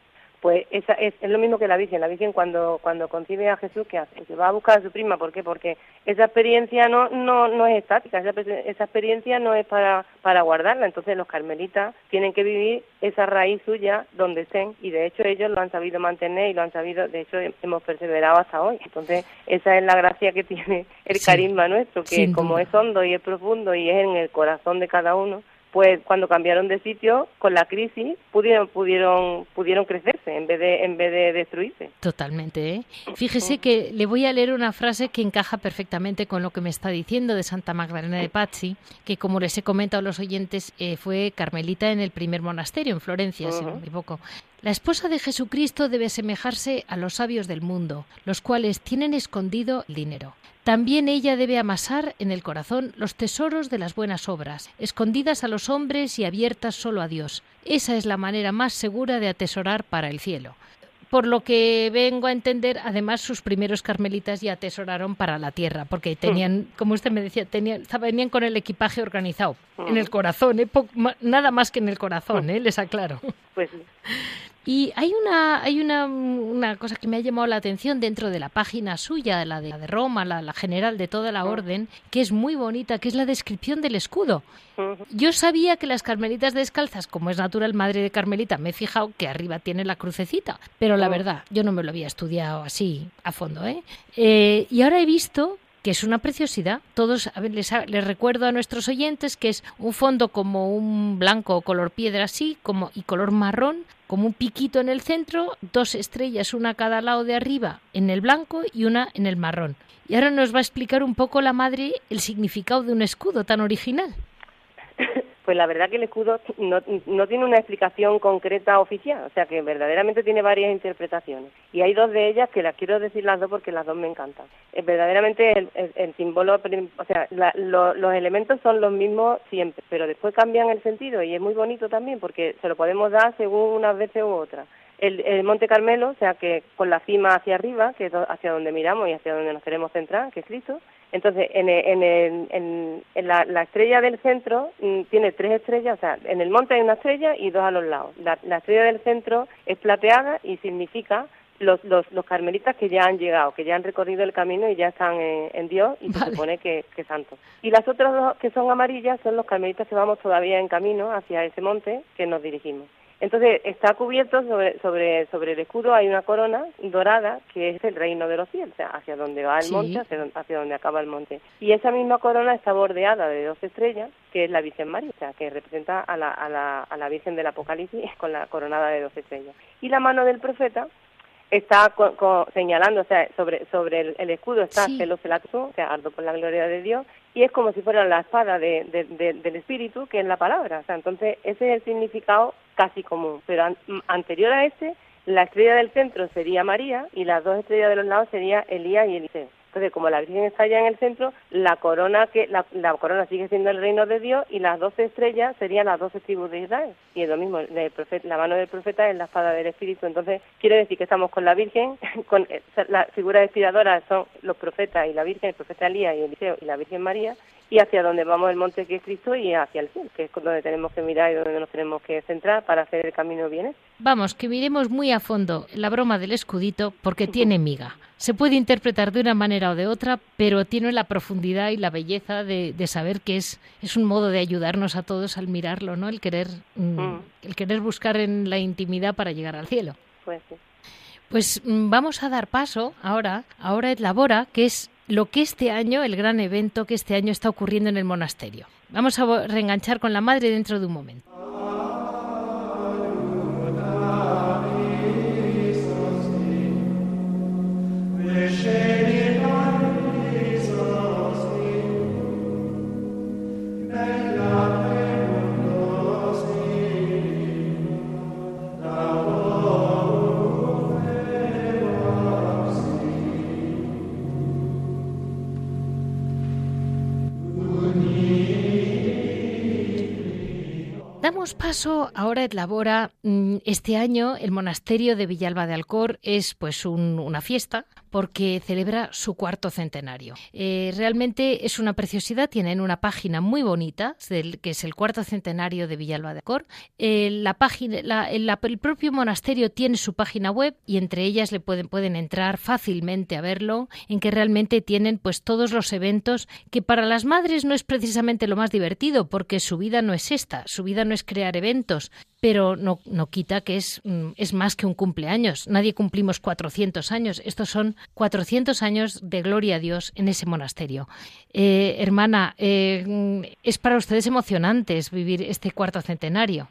Pues esa es, es, lo mismo que la Virgen. La Virgen cuando, cuando concibe a Jesús, ¿qué hace? Se va a buscar a su prima. ¿Por qué? Porque esa experiencia no, no, no es estática, esa, esa experiencia no es para, para guardarla. Entonces los carmelitas tienen que vivir esa raíz suya donde estén y de hecho ellos lo han sabido mantener y lo han sabido, de hecho hemos perseverado hasta hoy. Entonces esa es la gracia que tiene el carisma nuestro, que como es hondo y es profundo y es en el corazón de cada uno, pues cuando cambiaron de sitio con la crisis pudieron pudieron pudieron crecerse en vez de en vez de destruirse. Totalmente ¿eh? fíjese que le voy a leer una frase que encaja perfectamente con lo que me está diciendo de Santa Magdalena de Pazzi que como les he comentado a los oyentes eh, fue carmelita en el primer monasterio en Florencia si no me equivoco la esposa de Jesucristo debe asemejarse a los sabios del mundo, los cuales tienen escondido el dinero. También ella debe amasar en el corazón los tesoros de las buenas obras, escondidas a los hombres y abiertas solo a Dios. Esa es la manera más segura de atesorar para el cielo. Por lo que vengo a entender, además sus primeros carmelitas ya atesoraron para la tierra, porque tenían, como usted me decía, tenían, venían con el equipaje organizado, en el corazón, ¿eh? nada más que en el corazón, ¿eh? les aclaro. Pues y hay una, hay una, una, cosa que me ha llamado la atención dentro de la página suya, la de, la de Roma, la, la, general de toda la orden, que es muy bonita, que es la descripción del escudo. Yo sabía que las carmelitas descalzas, como es natural madre de Carmelita, me he fijado que arriba tiene la crucecita, pero la verdad, yo no me lo había estudiado así a fondo, ¿eh? eh y ahora he visto que es una preciosidad. Todos, a ver, les, recuerdo a nuestros oyentes que es un fondo como un blanco color piedra así, como y color marrón, como un piquito en el centro, dos estrellas, una a cada lado de arriba en el blanco y una en el marrón. Y ahora nos va a explicar un poco la madre el significado de un escudo tan original. Pues la verdad que el escudo no, no, tiene una explicación concreta oficial, o sea que verdaderamente tiene varias interpretaciones. Y hay dos de ellas que las quiero decir las dos porque las dos me encantan. Es verdaderamente el, símbolo, o sea, los elementos son los mismos siempre, pero después cambian el sentido y es muy bonito también porque se lo podemos dar según unas veces u otras. El, el, Monte Carmelo, o sea que con la cima hacia arriba, que es hacia donde miramos y hacia donde nos queremos centrar, que es Cristo, entonces, en, en, en, la, estrella del centro mm, tiene tres estrellas, o sea, en el monte hay una estrella y dos a los lados. La, estrella del centro es plateada y significa los, los, los, carmelitas que ya han llegado, que ya han recorrido el camino y ya están en, Dios y se supone que, que santos. Y las otras dos que son amarillas son los carmelitas que vamos todavía en camino hacia ese monte que nos dirigimos. Entonces está cubierto sobre, sobre, sobre el escudo hay una corona dorada que es el reino de los cielos, o sea, hacia donde va el monte, hacia, donde acaba el monte. Y esa misma corona está bordeada de dos estrellas, que es la Virgen María, o sea, que representa a la, a la, a la Virgen de Apocalipsis con la coronada de dos estrellas. Y la mano del profeta está señalando, o sea, sobre, sobre el, escudo está sí. celoso o sea, ardo por la gloria de Dios, y es como si fuera la espada de, del Espíritu, que es la palabra. O sea, entonces ese es el significado casi común. Pero anterior a ese, la estrella del centro sería María y las dos estrellas de los lados serían Elías y Eliseo. Entonces, como la Virgen está allá en el centro, la corona que la, corona sigue siendo el reino de Dios y las doce estrellas serían las doce tribus de Israel. Y es lo mismo, la mano del profeta es la espada del Espíritu. Entonces, quiere decir que estamos con la Virgen, con eh, la figura inspiradora son los profetas y la Virgen, el profeta Elías y Eliseo y la Virgen María, y hacia donde vamos el monte que es Cristo y hacia el cielo, que es donde tenemos que mirar y donde nos tenemos que centrar para hacer el camino bien. Vamos, que miremos muy a fondo la broma del escudito porque tiene miga. Se puede interpretar de una manera o de otra, pero tiene la profundidad y la belleza de, saber que es, es un modo de ayudarnos a todos al mirarlo, ¿no? El querer, mm, el querer buscar en la intimidad para llegar al cielo. Pues sí. Pues mm, vamos a dar paso ahora, ahora es Labora, que es lo que este año, el gran evento que este año está ocurriendo en el monasterio. Vamos a reenganchar con la madre dentro de un momento. Damos paso ahora a Labora. Mm, este año el monasterio de Villalba de Alcor es pues una fiesta porque celebra su cuarto centenario. Eh, realmente es una preciosidad, tienen una página muy bonita, que es el cuarto centenario de Villalba de Cor. Eh, la página, el propio monasterio tiene su página web y entre ellas le pueden, pueden entrar fácilmente a verlo, en que realmente tienen pues todos los eventos que para las madres no es precisamente lo más divertido, porque su vida no es esta, su vida no es crear eventos, pero no, no quita que es, mm, es más que un cumpleaños. Nadie cumplimos 400 años. Estos son 400 años de gloria a Dios en ese monasterio. Eh, hermana, eh, es para ustedes emocionante vivir este cuarto centenario.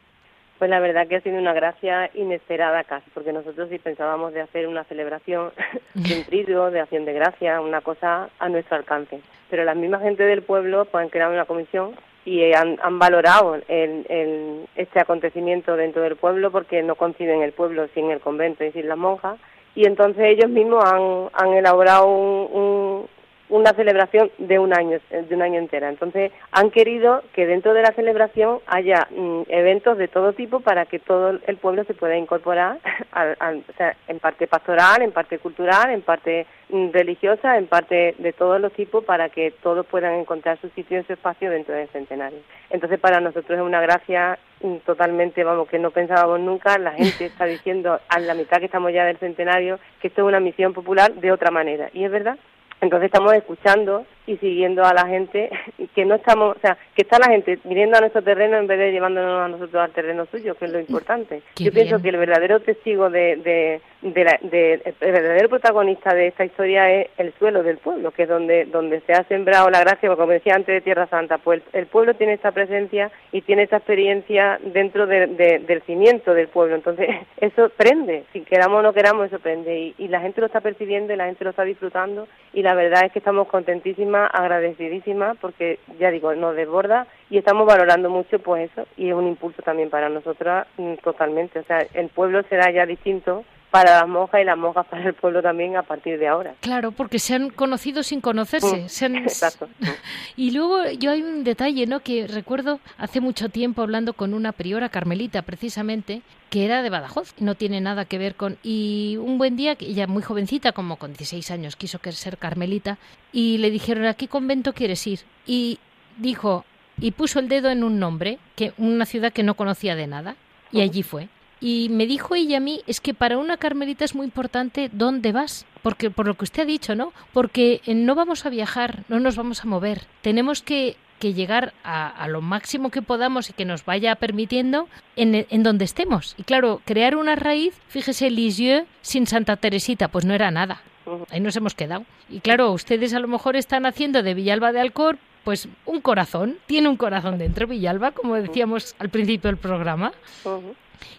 Pues la verdad que ha sido una gracia inesperada casi, porque nosotros sí pensábamos de hacer una celebración de un de acción de gracia, una cosa a nuestro alcance. Pero la misma gente del pueblo pues, han creado una comisión y han, han valorado el, este acontecimiento dentro del pueblo porque no conciben el pueblo sin el convento y sin las monjas y entonces ellos mismos han, han elaborado un, una celebración de un año, de un año entera. Entonces, han querido que dentro de la celebración haya mm, eventos de todo tipo para que todo el pueblo se pueda incorporar, o sea, en parte pastoral, en parte cultural, en parte mm, religiosa, en parte de todos los tipos, para que todos puedan encontrar su sitio en su espacio dentro del centenario. Entonces, para nosotros es una gracia mm, totalmente, vamos, que no pensábamos nunca. La gente está diciendo a la mitad que estamos ya del centenario que esto es una misión popular de otra manera. Y es verdad, entonces estamos escuchando y siguiendo a la gente, que no estamos, o sea, que está la gente viniendo a nuestro terreno en vez de llevándonos a nosotros al terreno suyo, que es lo importante. Yo pienso que el verdadero testigo de, de, de, el verdadero protagonista de esta historia es el suelo del pueblo, que es donde, donde se ha sembrado la gracia, como decía antes de Tierra Santa, pues el, pueblo tiene esta presencia y tiene esta experiencia dentro del cimiento del pueblo, entonces eso prende, si queramos o no queramos, eso prende, y, y la gente lo está percibiendo y la gente lo está disfrutando, y la verdad es que estamos contentísimas agradecidísima porque ya digo, nos desborda y estamos valorando mucho pues eso y es un impulso también para nosotras mm, totalmente, o sea, el pueblo será ya distinto para las monjas y las monjas para el pueblo también a partir de ahora. Claro, porque se han conocido sin conocerse. Mm, exacto. Y luego yo hay un detalle, ¿no? Que recuerdo hace mucho tiempo hablando con una priora carmelita, precisamente, que era de Badajoz, no tiene nada que ver con... Y un buen día, ella muy jovencita, como con 16 años, quiso ser carmelita, y le dijeron, ¿a qué convento quieres ir? Y dijo, y puso el dedo en un nombre, que una ciudad que no conocía de nada, y allí fue. Y me dijo ella a mí, es que para una carmelita es muy importante dónde vas, porque por lo que usted ha dicho, ¿no? Porque eh, no vamos a viajar, no nos vamos a mover, tenemos que, que llegar a, lo máximo que podamos y que nos vaya permitiendo en, en donde estemos. Y claro, crear una raíz, fíjese, Lisieux sin Santa Teresita, pues no era nada. Ahí nos hemos quedado. Y claro, ustedes a lo mejor están haciendo de Villalba de Alcor, pues un corazón, tiene un corazón dentro Villalba, como decíamos al principio del programa.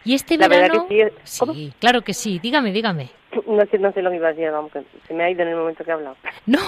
Y este verano... sí, claro que sí. Dígame, dígame. No sé, no sé lo que iba a decir, vamos, que se me ha ido en el momento que he hablado. No,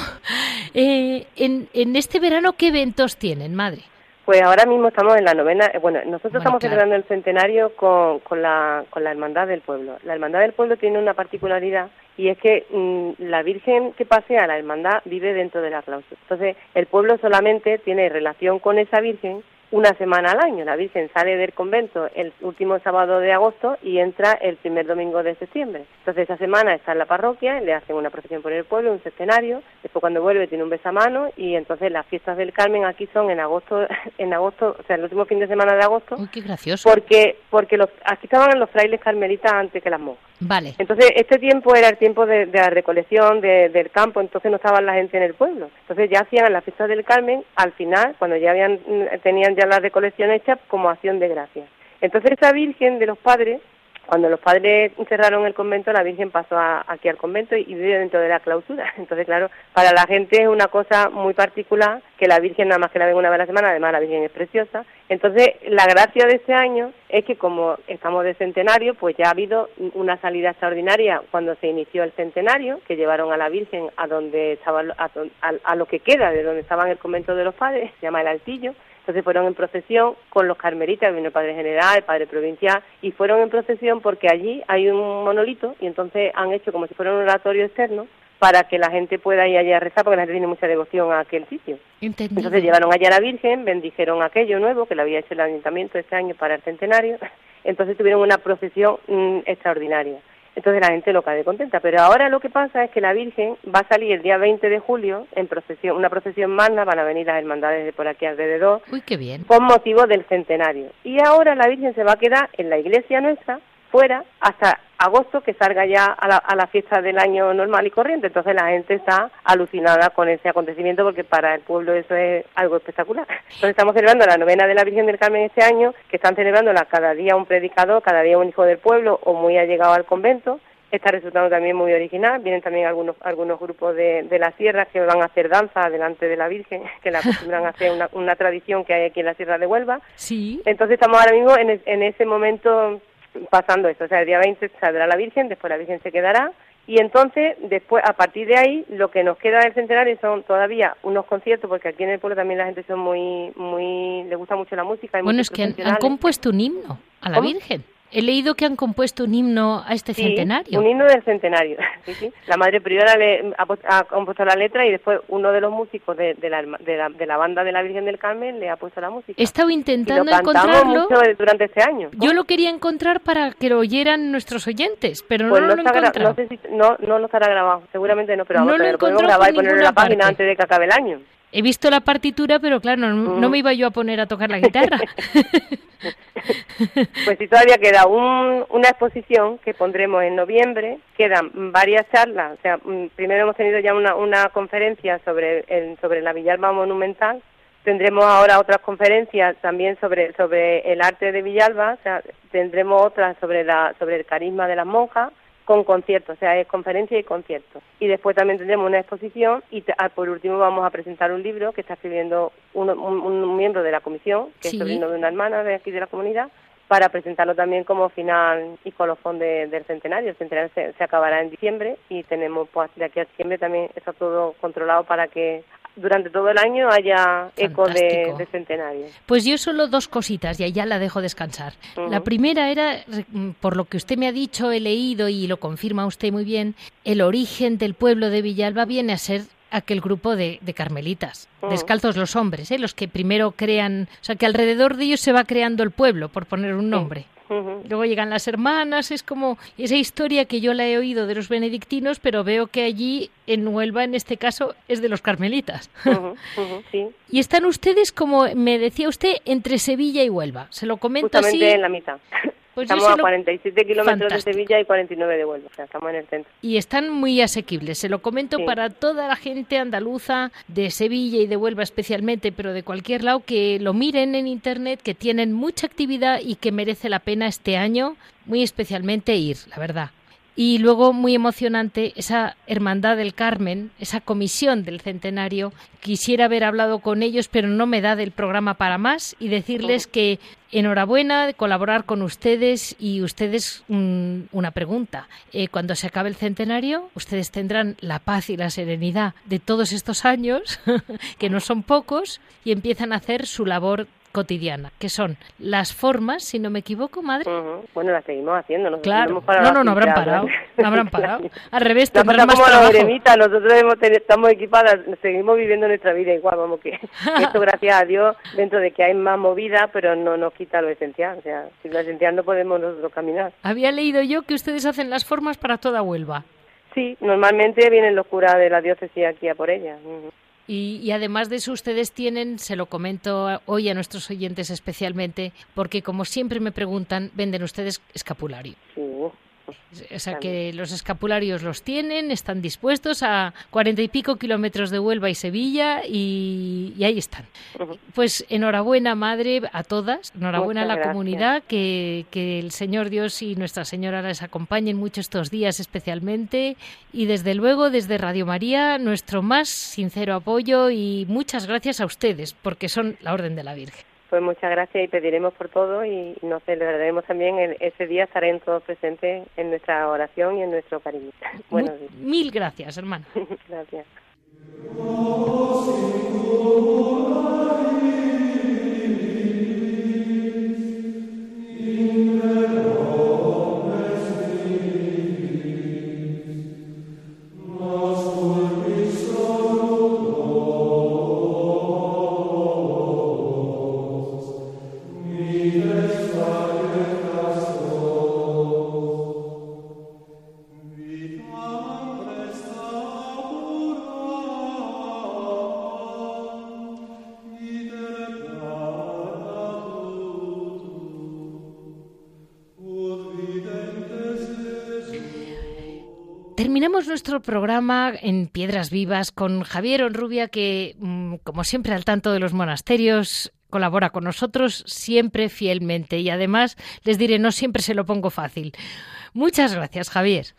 eh, en, en este verano, ¿qué eventos tienen, madre? Pues ahora mismo estamos en la novena, eh, bueno, nosotros estamos celebrando el centenario con, con, la, con la Hermandad del Pueblo. La Hermandad del Pueblo tiene una particularidad y es que mm, la Virgen que pasea la Hermandad vive dentro de la clausura. Entonces, el pueblo solamente tiene relación con esa Virgen una semana al año. La Virgen sale del convento el último sábado de agosto y entra el primer domingo de septiembre. Entonces esa semana está en la parroquia, le hacen una procesión por el pueblo, un centenario, después cuando vuelve tiene un besamano y entonces las fiestas del Carmen aquí son en agosto, en agosto, o sea, el último fin de semana de agosto. qué gracioso. Porque, porque los, aquí estaban los frailes carmelitas antes que las monjas. Vale. Entonces este tiempo era el tiempo de, la recolección del campo, entonces no estaba la gente en el pueblo. Entonces ya hacían las fiestas del Carmen, al final, cuando ya habían, tenían ya la recolección hecha como acción de gracias. Entonces esa Virgen de los padres, cuando los padres cerraron el convento, la Virgen pasó aquí al convento y vive dentro de la clausura. Entonces, claro, para la gente es una cosa muy particular que la Virgen nada más que la ven una vez a la semana, además la Virgen es preciosa. Entonces, la gracia de este año es que como estamos de centenario, pues ya ha habido una salida extraordinaria cuando se inició el centenario, que llevaron a la Virgen a donde estaba, a, a lo que queda de donde estaba en el convento de los padres, se llama el Altillo, entonces fueron en procesión con los carmelitas, vino el padre general, el padre provincial, y fueron en procesión porque allí hay un monolito y entonces han hecho como si fuera un oratorio externo para que la gente pueda ir allá a rezar, porque la gente tiene mucha devoción a aquel sitio. Entonces llevaron allá a la Virgen, bendijeron aquello nuevo que le había hecho el ayuntamiento este año para el centenario, entonces tuvieron una procesión mm, extraordinaria. Entonces la gente loca de contenta. Pero ahora lo que pasa es que la Virgen va a salir el día 20 de julio en procesión, una procesión magna, van a venir las hermandades de por aquí alrededor. Uy, qué bien. Con motivo del centenario. Y ahora la Virgen se va a quedar en la iglesia nuestra, fuera, hasta agosto, que salga ya a la, a la fiesta del año normal y corriente. Entonces la gente está alucinada con ese acontecimiento porque para el pueblo eso es algo espectacular. Entonces estamos celebrando la novena de la Virgen del Carmen este año, que están celebrándola cada día un predicador, cada día un hijo del pueblo o muy allegado al convento está resultando también muy original. Vienen también algunos algunos grupos de, de la sierra que van a hacer danza delante de la Virgen, que la acostumbran a hacer una, una tradición que hay aquí en la Sierra de Huelva. Sí. Entonces estamos ahora mismo en, en ese momento pasando esto. O sea, el día 20 saldrá la Virgen, después la Virgen se quedará. Y entonces, después, a partir de ahí, lo que nos queda del centenario son todavía unos conciertos, porque aquí en el pueblo también la gente son muy, muy, le gusta mucho la música. hay Bueno, es que han, compuesto un himno a la ¿Cómo? Virgen. He leído que han compuesto un himno a este Sí, centenario. un himno del centenario. Sí, sí. La madre priora le ha, pu- ha compuesto la letra y después uno de los músicos de, de la, de, la, de la banda de la Virgen del Carmen le ha puesto la música. He estado y lo intentando encontrarlo. mucho durante este año. Yo lo quería encontrar para que lo oyeran nuestros oyentes, pero Pues no, no, lo encontrado. no sé si no, no lo estará grabado, seguramente no, pero No vamos, lo pero lo podemos grabar y ponerlo en la ninguna página parte. antes de que acabe el año. He visto la partitura, pero claro, no, no Mm. me iba yo a poner a tocar la guitarra. Pues sí, todavía queda un- una exposición que pondremos en noviembre, quedan varias charlas, o sea, mm, primero hemos tenido ya una, una conferencia sobre, el, sobre la Villalba monumental, tendremos ahora otras conferencias también sobre, sobre el arte de Villalba, o sea, tendremos otras sobre, la, sobre el carisma de las monjas, con conciertos, o sea, es conferencia y conciertos. Y después también tendremos una exposición y ah, por último vamos a presentar un libro que está escribiendo uno- un, un miembro de la comisión, que Sí. es sobrino de una hermana de aquí de la comunidad, para presentarlo también como final y colofón de- del centenario. El centenario se, se acabará en diciembre y tenemos pues de aquí a diciembre también está todo controlado para que durante todo el año haya eco de, de centenario. Pues yo solo dos cositas y ya la dejo descansar. La primera era, mm, por lo que usted me ha dicho, he leído y lo confirma usted muy bien, el origen del pueblo de Villalba viene a ser aquel grupo de, de carmelitas, descalzos los hombres, ¿eh? los que primero crean, o sea, que alrededor de ellos se va creando el pueblo, por poner un nombre. Luego llegan las hermanas, es como esa historia que yo la he oído de los benedictinos, pero veo que allí en Huelva, en este caso, es de los carmelitas. Sí, Y están ustedes, como me decía usted, entre Sevilla y Huelva. Se lo comento justamente así. en la mitad. Pues estamos a lo- 47 kilómetros de Sevilla y 49 de Huelva, o sea, estamos en el centro. Y están muy asequibles. Se lo comento Sí. para toda la gente andaluza, de Sevilla y de Huelva especialmente, pero de cualquier lado, que lo miren en internet, que tienen mucha actividad y que merece la pena este año, muy especialmente ir, la verdad. Y luego, muy emocionante, esa Hermandad del Carmen, esa comisión del centenario. Quisiera haber hablado con ellos, pero no me da del programa para más y decirles que enhorabuena de colaborar con ustedes y ustedes una pregunta. Eh, cuando se acabe el centenario, ustedes tendrán la paz y la serenidad de todos estos años, que no son pocos, y empiezan a hacer su labor cotidiana, que son las formas, si no me equivoco, madre. Bueno, la seguimos haciendo. nosotros Claro, hemos parado no, no, no habrán parado, no habrán parado. Al revés, La tendrán más como trabajo. nosotros hemos estamos equipadas, seguimos viviendo nuestra vida igual, vamos que esto gracias a Dios, dentro de que hay más movida, pero no nos quita lo esencial, o sea, sin lo esencial no podemos nosotros caminar. Había leído yo que ustedes hacen las formas para toda Huelva. Sí, normalmente vienen los curas de la diócesis aquí a por ellas. Ujú. Y, y además de eso, ustedes tienen, se lo comento hoy a nuestros oyentes especialmente, porque como siempre me preguntan, venden ustedes escapulario. O sea que los escapularios los tienen, están dispuestos a cuarenta y pico kilómetros de Huelva y Sevilla y, y ahí están. Pues enhorabuena, madre, a todas, enhorabuena a la gracias. comunidad, que, que el Señor Dios y Nuestra Señora les acompañen mucho estos días especialmente. Y desde luego, desde Radio María, nuestro más sincero apoyo y muchas gracias a ustedes, porque son la Orden de la Virgen. Pues muchas gracias y pediremos por todo y nos celebraremos también el- ese día, estarán todos presentes en nuestra oración y en nuestro cariño. Días. Mil gracias, hermano. Gracias. En Piedras Vivas con Javier Onrubia, que, mm, como siempre, al tanto de los monasterios, colabora con nosotros siempre fielmente y además les diré, no siempre se lo pongo fácil. Muchas gracias, Javier.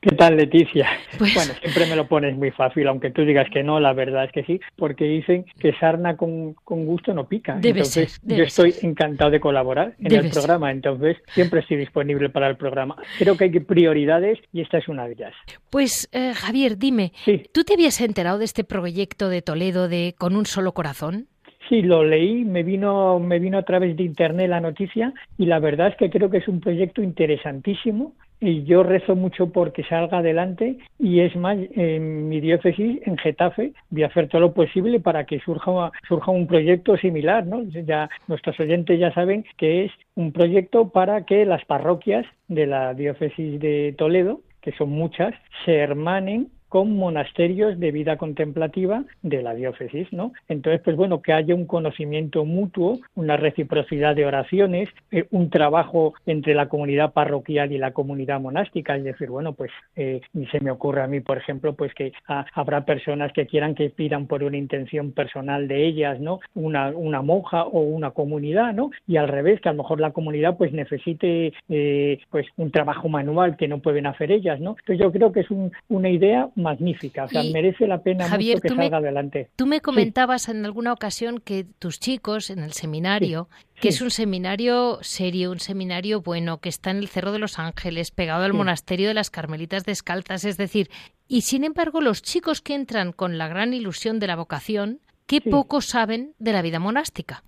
¿Qué tal, Leticia? Pues bueno, siempre me lo pones muy fácil, aunque tú digas que no, la verdad es que sí, porque dicen que sarna con, gusto no pica. Debe entonces, ser, yo estoy encantado de colaborar en el programa, entonces siempre estoy disponible para el programa. Creo que hay prioridades y esta es una de ellas. Pues, eh, Javier, dime, ¿tú te habías enterado de este proyecto de Toledo de Con un solo corazón? Sí, lo leí, me vino, me vino a través de internet la noticia y la verdad es que creo que es un proyecto interesantísimo y yo rezo mucho porque salga adelante y es más, en mi diócesis, en Getafe, voy a hacer todo lo posible para que surja, surja un proyecto similar, ¿no? Ya nuestros oyentes ya saben que es un proyecto para que las parroquias de la diócesis de Toledo, que son muchas, se hermanen con monasterios de vida contemplativa de la diócesis, ¿no? Entonces, pues bueno, que haya un conocimiento mutuo, una reciprocidad de oraciones, eh, un trabajo entre la comunidad parroquial y la comunidad monástica, es decir, bueno, pues eh, se me ocurre a mí, por ejemplo, pues que ah, habrá personas que quieran que pidan por una intención personal de ellas, ¿no? Una, una monja o una comunidad, ¿no? Y al revés, que a lo mejor la comunidad pues necesite eh, pues un trabajo manual que no pueden hacer ellas, ¿no? Entonces yo creo que es una idea magnífica, o sea, merece la pena mucho que salga adelante. Tú me comentabas en alguna ocasión que tus chicos en el seminario, que es un seminario serio, un seminario bueno, que está en el Cerro de los Ángeles, pegado al monasterio de las Carmelitas Descalzas, es decir, y sin embargo los chicos que entran con la gran ilusión de la vocación, qué poco saben de la vida monástica.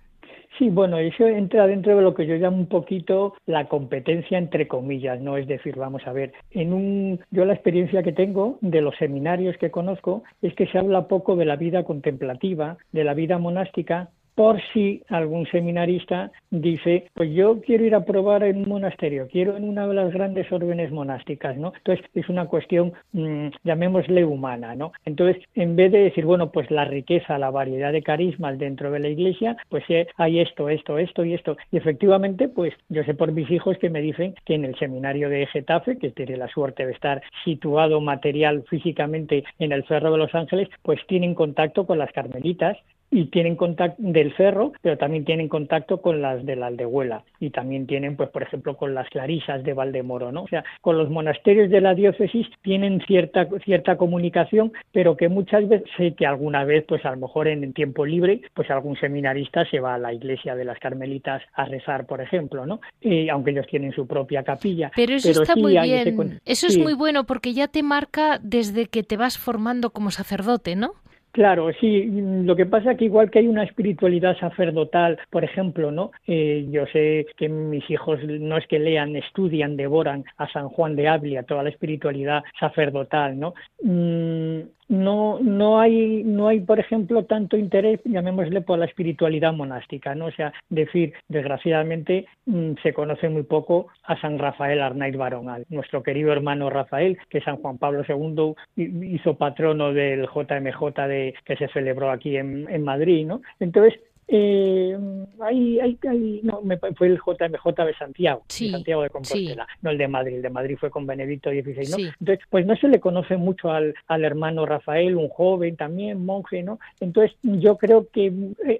Sí, bueno, eso entra dentro de lo que yo llamo un poquito la competencia entre comillas, ¿no? Es decir, vamos a ver, en un, yo la experiencia que tengo de los seminarios que conozco es que se habla poco de la vida contemplativa, de la vida monástica, por si algún seminarista dice, pues yo quiero ir a probar en un monasterio, quiero en una de las grandes órdenes monásticas, ¿no? Entonces es una cuestión, mm, llamémosle humana, ¿no? Entonces, en vez de decir, bueno, pues la riqueza, la variedad de carismas dentro de la iglesia, pues eh, hay esto, esto, esto y esto. Y efectivamente, pues yo sé por mis hijos que me dicen que en el seminario de Getafe, que tiene la suerte de estar situado material físicamente en el Cerro de los Ángeles, pues tienen contacto con las carmelitas y tienen contacto del cerro, pero también tienen contacto con las de la aldehuela y también tienen, pues, por ejemplo, con las clarisas de Valdemoro, ¿no? O sea, con los monasterios de la diócesis tienen cierta cierta comunicación, pero que muchas veces sé que alguna vez, pues, a lo mejor en el tiempo libre, pues algún seminarista se va a la iglesia de las Carmelitas a rezar, por ejemplo, ¿no? Y, aunque ellos tienen su propia capilla. Pero eso está muy bien. Eso es muy bueno porque ya te marca desde que te vas formando como sacerdote, ¿no? Claro, sí. Lo que pasa es que igual que hay una espiritualidad sacerdotal, por ejemplo, ¿no? Eh, yo sé que mis hijos no es que lean, estudian, devoran a San Juan de Ávila, toda la espiritualidad sacerdotal, ¿no? Mm, no, no hay, no hay, por ejemplo, tanto interés, llamémosle, por la espiritualidad monástica, ¿no? O sea, decir, desgraciadamente, mm, se conoce muy poco a San Rafael Arnaiz Baronal, nuestro querido hermano Rafael, que San Juan Pablo II hizo patrono del JMJ de, que se celebró aquí en, en Madrid, ¿no? Entonces, eh, hay, hay, no, me, fue el JMJ de Santiago, Santiago de Compostela, no el de Madrid, el de Madrid fue con Benedicto XVI, ¿no? Entonces, pues no se le conoce mucho al, al hermano Rafael, un joven también, monje, ¿no? Entonces, yo creo que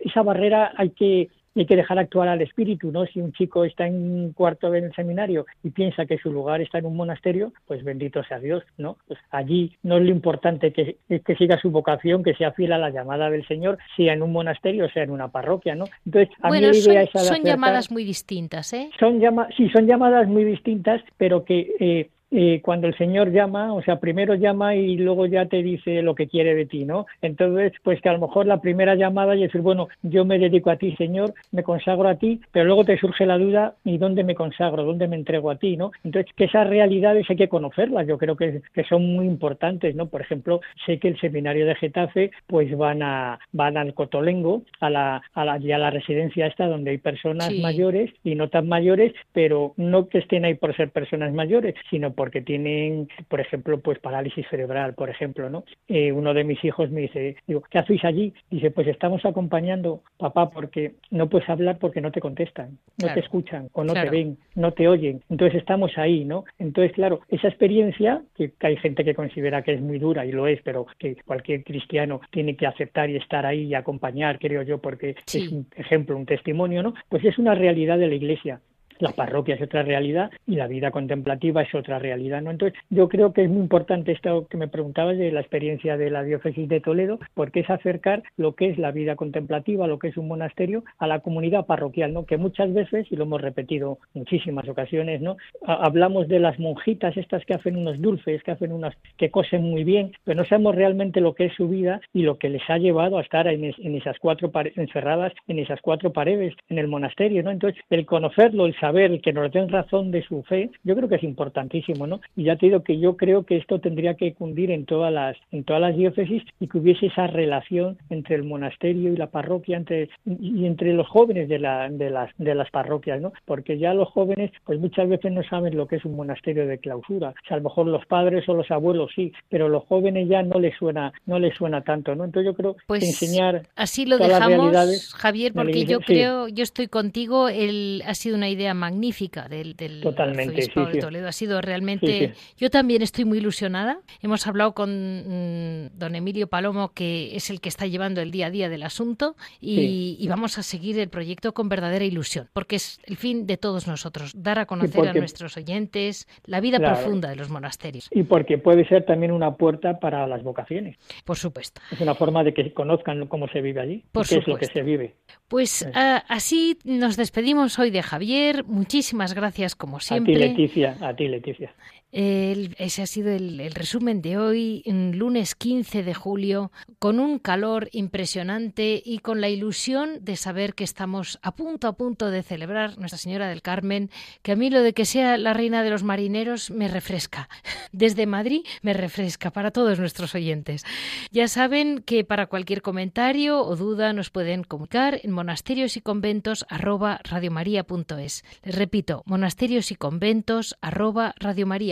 esa barrera hay que hay que dejar actuar al espíritu, ¿no? Si un chico está en un cuarto del seminario y piensa que su lugar está en un monasterio, pues bendito sea Dios, ¿no? Pues allí no es lo importante que, que siga su vocación, que sea fiel a la llamada del Señor, sea en un monasterio, sea en una parroquia, ¿no? Entonces, a bueno, mí la son, son llamadas muy distintas, ¿eh? Son llama sí, son llamadas muy distintas, pero que eh, eh, cuando el Señor llama, o sea, primero llama y luego ya te dice lo que quiere de ti, ¿no? Entonces, pues que a lo mejor la primera llamada y decir, bueno, yo me dedico a ti, Señor, me consagro a ti, pero luego te surge la duda, ¿y dónde me consagro? ¿Dónde me entrego a ti, no? Entonces, que esas realidades hay que conocerlas, yo creo que, que son muy importantes, ¿no? Por ejemplo, sé que el seminario de Getafe, pues van a van al Cotolengo, a la, a la, ya la residencia esta donde hay personas mayores y no tan mayores, pero no que estén ahí por ser personas mayores, sino porque tienen, por ejemplo, pues parálisis cerebral, por ejemplo, ¿no? Eh, uno de mis hijos me dice, digo, ¿qué hacéis allí? Dice, pues estamos acompañando, papá, porque no puedes hablar porque no te contestan, no te escuchan o no te ven, no te oyen. Entonces estamos ahí, ¿no? Entonces, claro, esa experiencia, que hay gente que considera que es muy dura y lo es, pero que cualquier cristiano tiene que aceptar y estar ahí y acompañar, creo yo, porque es un ejemplo, un testimonio, ¿no? Pues es una realidad de la Iglesia la parroquia es otra realidad y la vida contemplativa es otra realidad, ¿no? Entonces, yo creo que es muy importante esto que me preguntabas de la experiencia de la diócesis de Toledo, porque es acercar lo que es la vida contemplativa, lo que es un monasterio, a la comunidad parroquial, ¿no? Que muchas veces, y lo hemos repetido muchísimas ocasiones, ¿no? Hablamos de las monjitas estas que hacen unos dulces, que hacen unas, que cosen muy bien, pero no sabemos realmente lo que es su vida y lo que les ha llevado a estar en, esas cuatro encerradas en esas cuatro paredes en el monasterio, ¿no? Entonces, el conocerlo, el saber ver, que nos den razón de su fe, yo creo que es importantísimo, ¿no? Y ya te digo que yo creo que esto tendría que cundir en todas las, en todas las diócesis y que hubiese esa relación entre el monasterio y la parroquia, entre, y entre los jóvenes de, la, de, las, de las parroquias, ¿no? Porque ya los jóvenes, pues muchas veces no saben lo que es un monasterio de clausura. O sea, a lo mejor los padres o los abuelos sí, pero los jóvenes ya no les suena, no les suena tanto, ¿no? Entonces yo creo que pues enseñar así lo dejamos, Javier, porque yo creo, yo estoy contigo, el, ha sido una idea magnífica del, del Totalmente, de Toledo. Ha sido realmente. Yo también estoy muy ilusionada. Hemos hablado con mm, don Emilio Palomo, que es el que está llevando el día a día del asunto, y, vamos a seguir el proyecto con verdadera ilusión, porque es el fin de todos nosotros, dar a conocer a nuestros oyentes la vida profunda de los monasterios. Y porque puede ser también una puerta para las vocaciones. Por supuesto. Es una forma de que conozcan cómo se vive allí, Por qué es lo que se vive. Pues ah, así nos despedimos hoy de Javier. Muchísimas gracias como siempre. A ti Leticia, a ti Leticia ese ha sido el, resumen de hoy, lunes 15 de julio, con un calor impresionante y con la ilusión de saber que estamos a punto a punto de celebrar Nuestra Señora del Carmen, que a mí lo de que sea la reina de los marineros me refresca. Desde Madrid me refresca para todos nuestros oyentes. Ya saben que para cualquier comentario o duda nos pueden comunicar en monasterios y conventos arroba Les repito, monasterios y conventos arroba